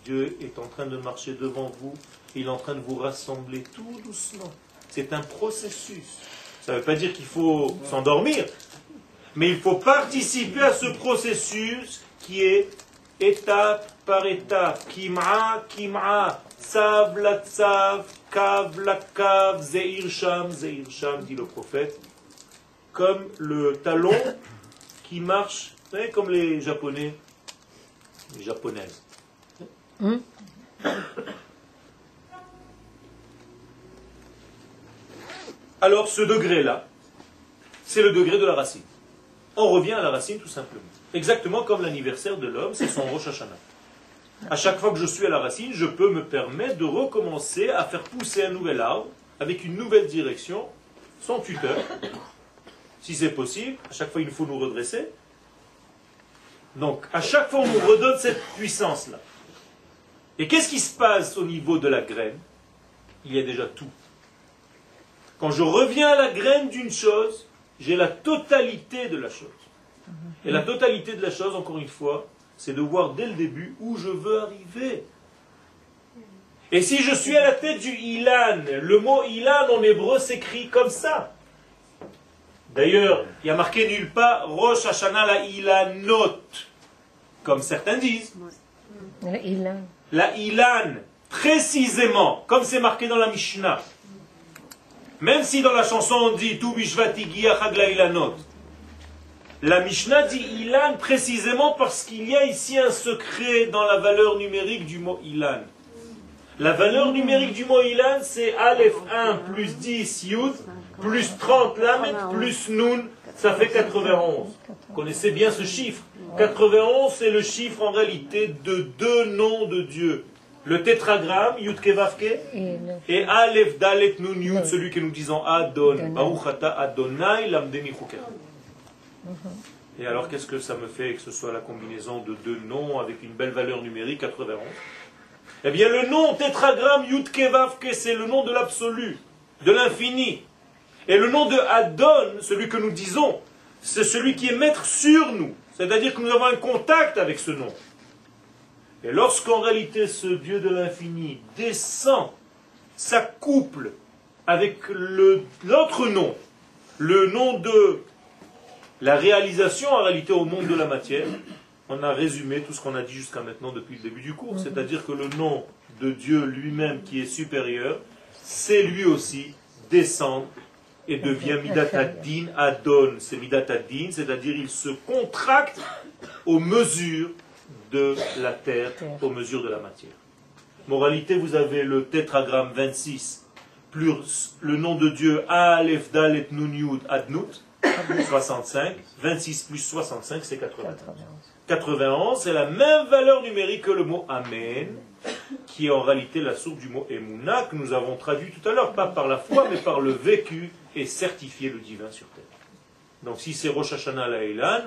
Dieu est en train de marcher devant vous. Il est en train de vous rassembler tout doucement. C'est un processus. Ça ne veut pas dire qu'il faut s'endormir. Mais il faut participer à ce processus qui est étape par étape. Kim'a, kim'a. Tzav la tzav. Kav la kav. Zeir sham, zeir sham, dit le prophète. Comme le talon qui marche, vous savez, comme les japonais, les japonaises. Alors ce degré-là, c'est le degré de la racine. On revient à la racine tout simplement. Exactement comme l'anniversaire de l'homme, c'est son Rosh Hashanah. À chaque fois que je suis à la racine, je peux me permettre de recommencer à faire pousser un nouvel arbre avec une nouvelle direction, sans tuteur, si c'est possible. À chaque fois, il faut nous redresser. Donc, à chaque fois, on nous redonne cette puissance-là. Et qu'est-ce qui se passe au niveau de la graine? Il y a déjà tout. Quand je reviens à la graine d'une chose, j'ai la totalité de la chose. Et la totalité de la chose, encore une fois, c'est de voir dès le début où je veux arriver. Et si je suis à la tête du Ilan, le mot Ilan en hébreu s'écrit comme ça. D'ailleurs, il y a marqué nulle part Rosh Hashanah la Ilanot, comme certains disent. Le Ilan. La Ilan, précisément, comme c'est marqué dans la Mishnah. Même si dans la chanson on dit Tu bishvati Chag la Ilanot. La Mishnah dit Ilan précisément parce qu'il y a ici un secret dans la valeur numérique du mot Ilan. La valeur numérique du mot Ilan, c'est Aleph 1 plus 10 Yud plus 30 Lamed plus Nun, ça fait 91. Vous connaissez bien ce chiffre. 91, c'est le chiffre en réalité de deux noms de Dieu. Le tétragramme, Yud Kevavke, Et le- et Aleph Dalet Nun Yud, celui que nous disons Adon, Baruch Ata Adonai Chuker. Et alors, qu'est-ce que ça me fait que ce soit la combinaison de deux noms avec une belle valeur numérique, 91 Eh bien, le nom tétragramme Yud Kevavke, c'est le nom de l'absolu, de l'infini. Et le nom de Adon, celui que nous disons, c'est celui qui est maître sur nous. C'est-à-dire que nous avons un contact avec ce nom. Et lorsqu'en réalité ce Dieu de l'infini descend, s'accouple avec l'autre nom, le nom de la réalisation en réalité au monde de la matière, on a résumé tout ce qu'on a dit jusqu'à maintenant depuis le début du cours. C'est-à-dire que le nom de Dieu lui-même qui est supérieur, c'est lui aussi descendre et devient Midatadin Adon. C'est Midatadin, c'est-à-dire il se contracte aux mesures de la terre, aux mesures de la matière. Moralité, vous avez le tétragramme 26 plus le nom de Dieu Aleph Dalet Nun Yud Adnut 65. 26 plus 65, c'est 80. 91, c'est la même valeur numérique que le mot Amen, qui est en réalité la source du mot Emouna, que nous avons traduit tout à l'heure, pas par la foi, mais par le vécu et certifié le divin sur terre. Donc si c'est Rosh Hashanah la Elan,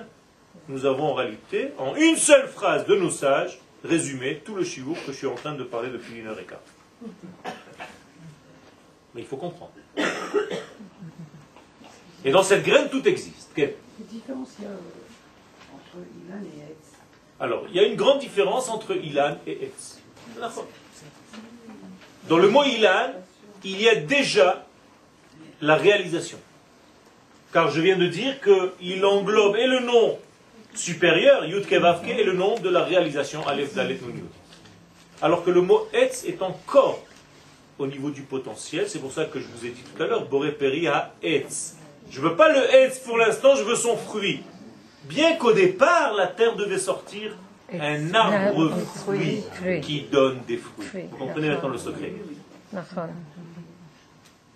nous avons en réalité, en une seule phrase de nos sages, résumé tout le shiur que je suis en train de parler depuis une heure et quart. Mais il faut comprendre. Et dans cette graine, tout existe. Quelle différence il y a euh, entre Ilan et Etz Alors, il y a une grande différence entre Ilan et Etz. Dans le mot Ilan, il y a déjà la réalisation. Car je viens de dire qu'il englobe et le nom supérieur, Yud Kevavke, et le nom de la réalisation, Aleph Dalet. Alors que le mot Etz est encore au niveau du potentiel, c'est pour ça que je vous ai dit tout à l'heure, Boré Peri à Etz. Je ne veux pas le Etz pour l'instant, je veux son fruit. Bien qu'au départ, la terre devait sortir un arbre fruit qui donne des fruits. Fruit. Vous comprenez maintenant le secret.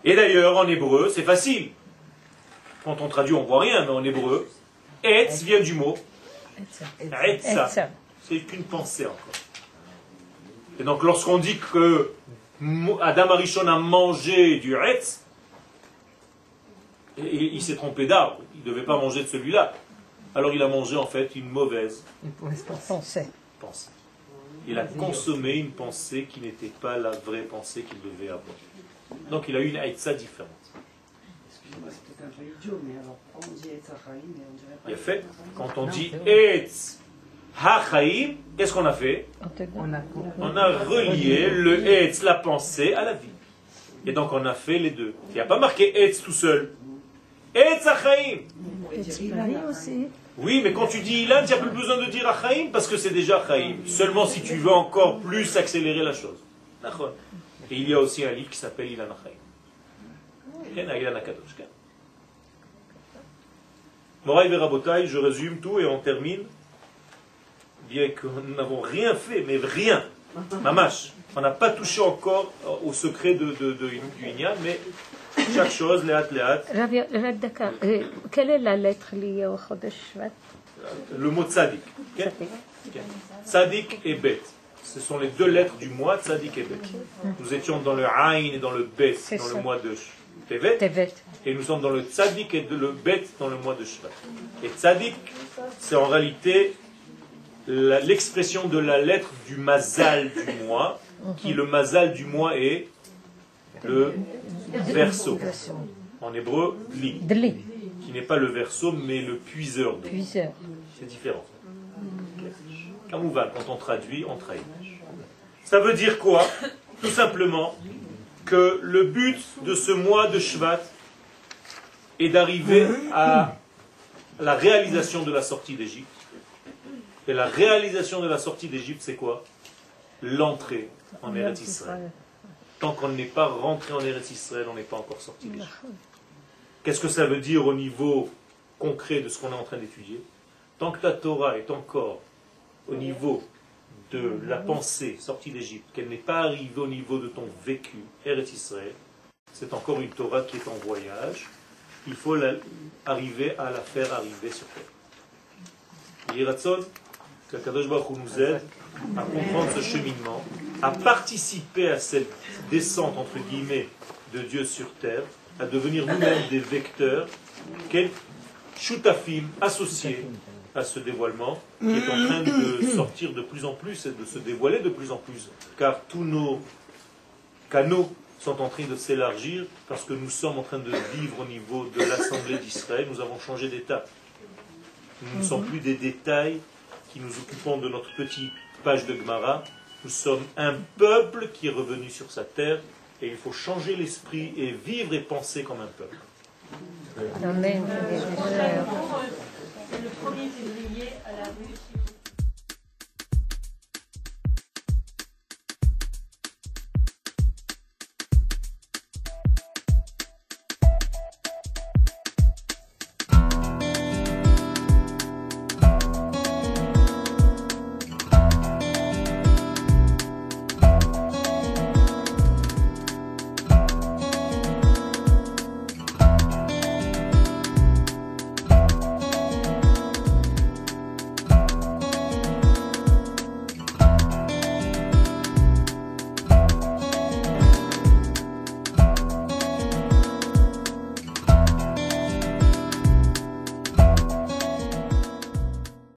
Et d'ailleurs, en hébreu, c'est facile. Quand on traduit, on voit rien, mais en hébreu, Etz vient du mot Etza. C'est qu'une pensée encore. Et donc, lorsqu'on dit que Adam Arishon a mangé du Etz, et- il s'est trompé d'arbre. Il ne devait pas manger de celui-là. Alors, il a mangé en fait une mauvaise Pensée. pensée. Il a consommé une pensée qui n'était pas la vraie pensée qu'il devait avoir. Donc, il a eu une Etza différente. Il a fait, quand on dit Etz HaChaim, qu'est-ce qu'on a fait? On a relié le Etz, la pensée, à la vie. Et donc on a fait les deux. Il n'y a pas marqué Etz tout seul. Etz Achaim. Oui, mais quand tu dis Ilan, tu n'as plus besoin de dire Achaim parce que c'est déjà Achaim. Seulement si tu veux encore plus accélérer la chose. Et il y a aussi un livre qui s'appelle Ilan Achaim. Moraï Verabotai, je résume tout et on termine. Bien que nous n'avons rien fait, mais rien. Mamash. On n'a pas touché encore au secret de, de, de- du mais chaque chose, léat, léat. Rav Daka, quelle est la lettre liée au Chodesh Shvat? Le mot tzadik. ok? Tzadik et bet. Ce sont les deux lettres du mois, tzadik et bet. Nous étions dans le Aïn et dans le bet, dans le mois de Tevet, Tevet. et nous sommes dans le tzadik et le bet dans le mois de Shvat. Et tzadik, c'est en réalité l'expression de la lettre du mazal du mois, qui le mazal du mois est le verso. En hébreu, li, Dli, qui n'est pas le verso, mais le puiseur d'eau. puiseur. C'est différent. Kamouval, quand on traduit, on trahit. Ça veut dire quoi? Tout simplement que le but de ce mois de Shvat est d'arriver à la réalisation de la sortie d'Égypte. Et la réalisation de la sortie d'Égypte, c'est quoi? L'entrée en Eretz Israël. Tant qu'on n'est pas rentré en Eretz Israël, on n'est pas encore sorti d'Égypte. Qu'est-ce que ça veut dire au niveau concret de ce qu'on est en train d'étudier? Tant que ta Torah est encore au niveau de la pensée sortie d'Égypte, qu'elle n'est pas arrivée au niveau de ton vécu, Eretz Israël, c'est encore une Torah qui est en voyage. Il faut la- arriver à la faire arriver sur terre. Yiratzon, que Kadosh Baruch nous aide à comprendre ce cheminement, à participer à cette descente, entre guillemets, de Dieu sur terre, à devenir nous-mêmes des vecteurs, quel shutafim associés à ce dévoilement, qui est en train de sortir de plus en plus et de se dévoiler de plus en plus, car tous nos canaux sont en train de s'élargir parce que nous sommes en train de vivre au niveau de l'Assemblée d'Israël, nous avons changé d'état. Nous ne sommes plus des détails qui nous occupons de notre petite page de Gemara, nous sommes un peuple qui est revenu sur sa terre et il faut changer l'esprit et vivre et penser comme un peuple. Amen. C'est le 1er février à la rue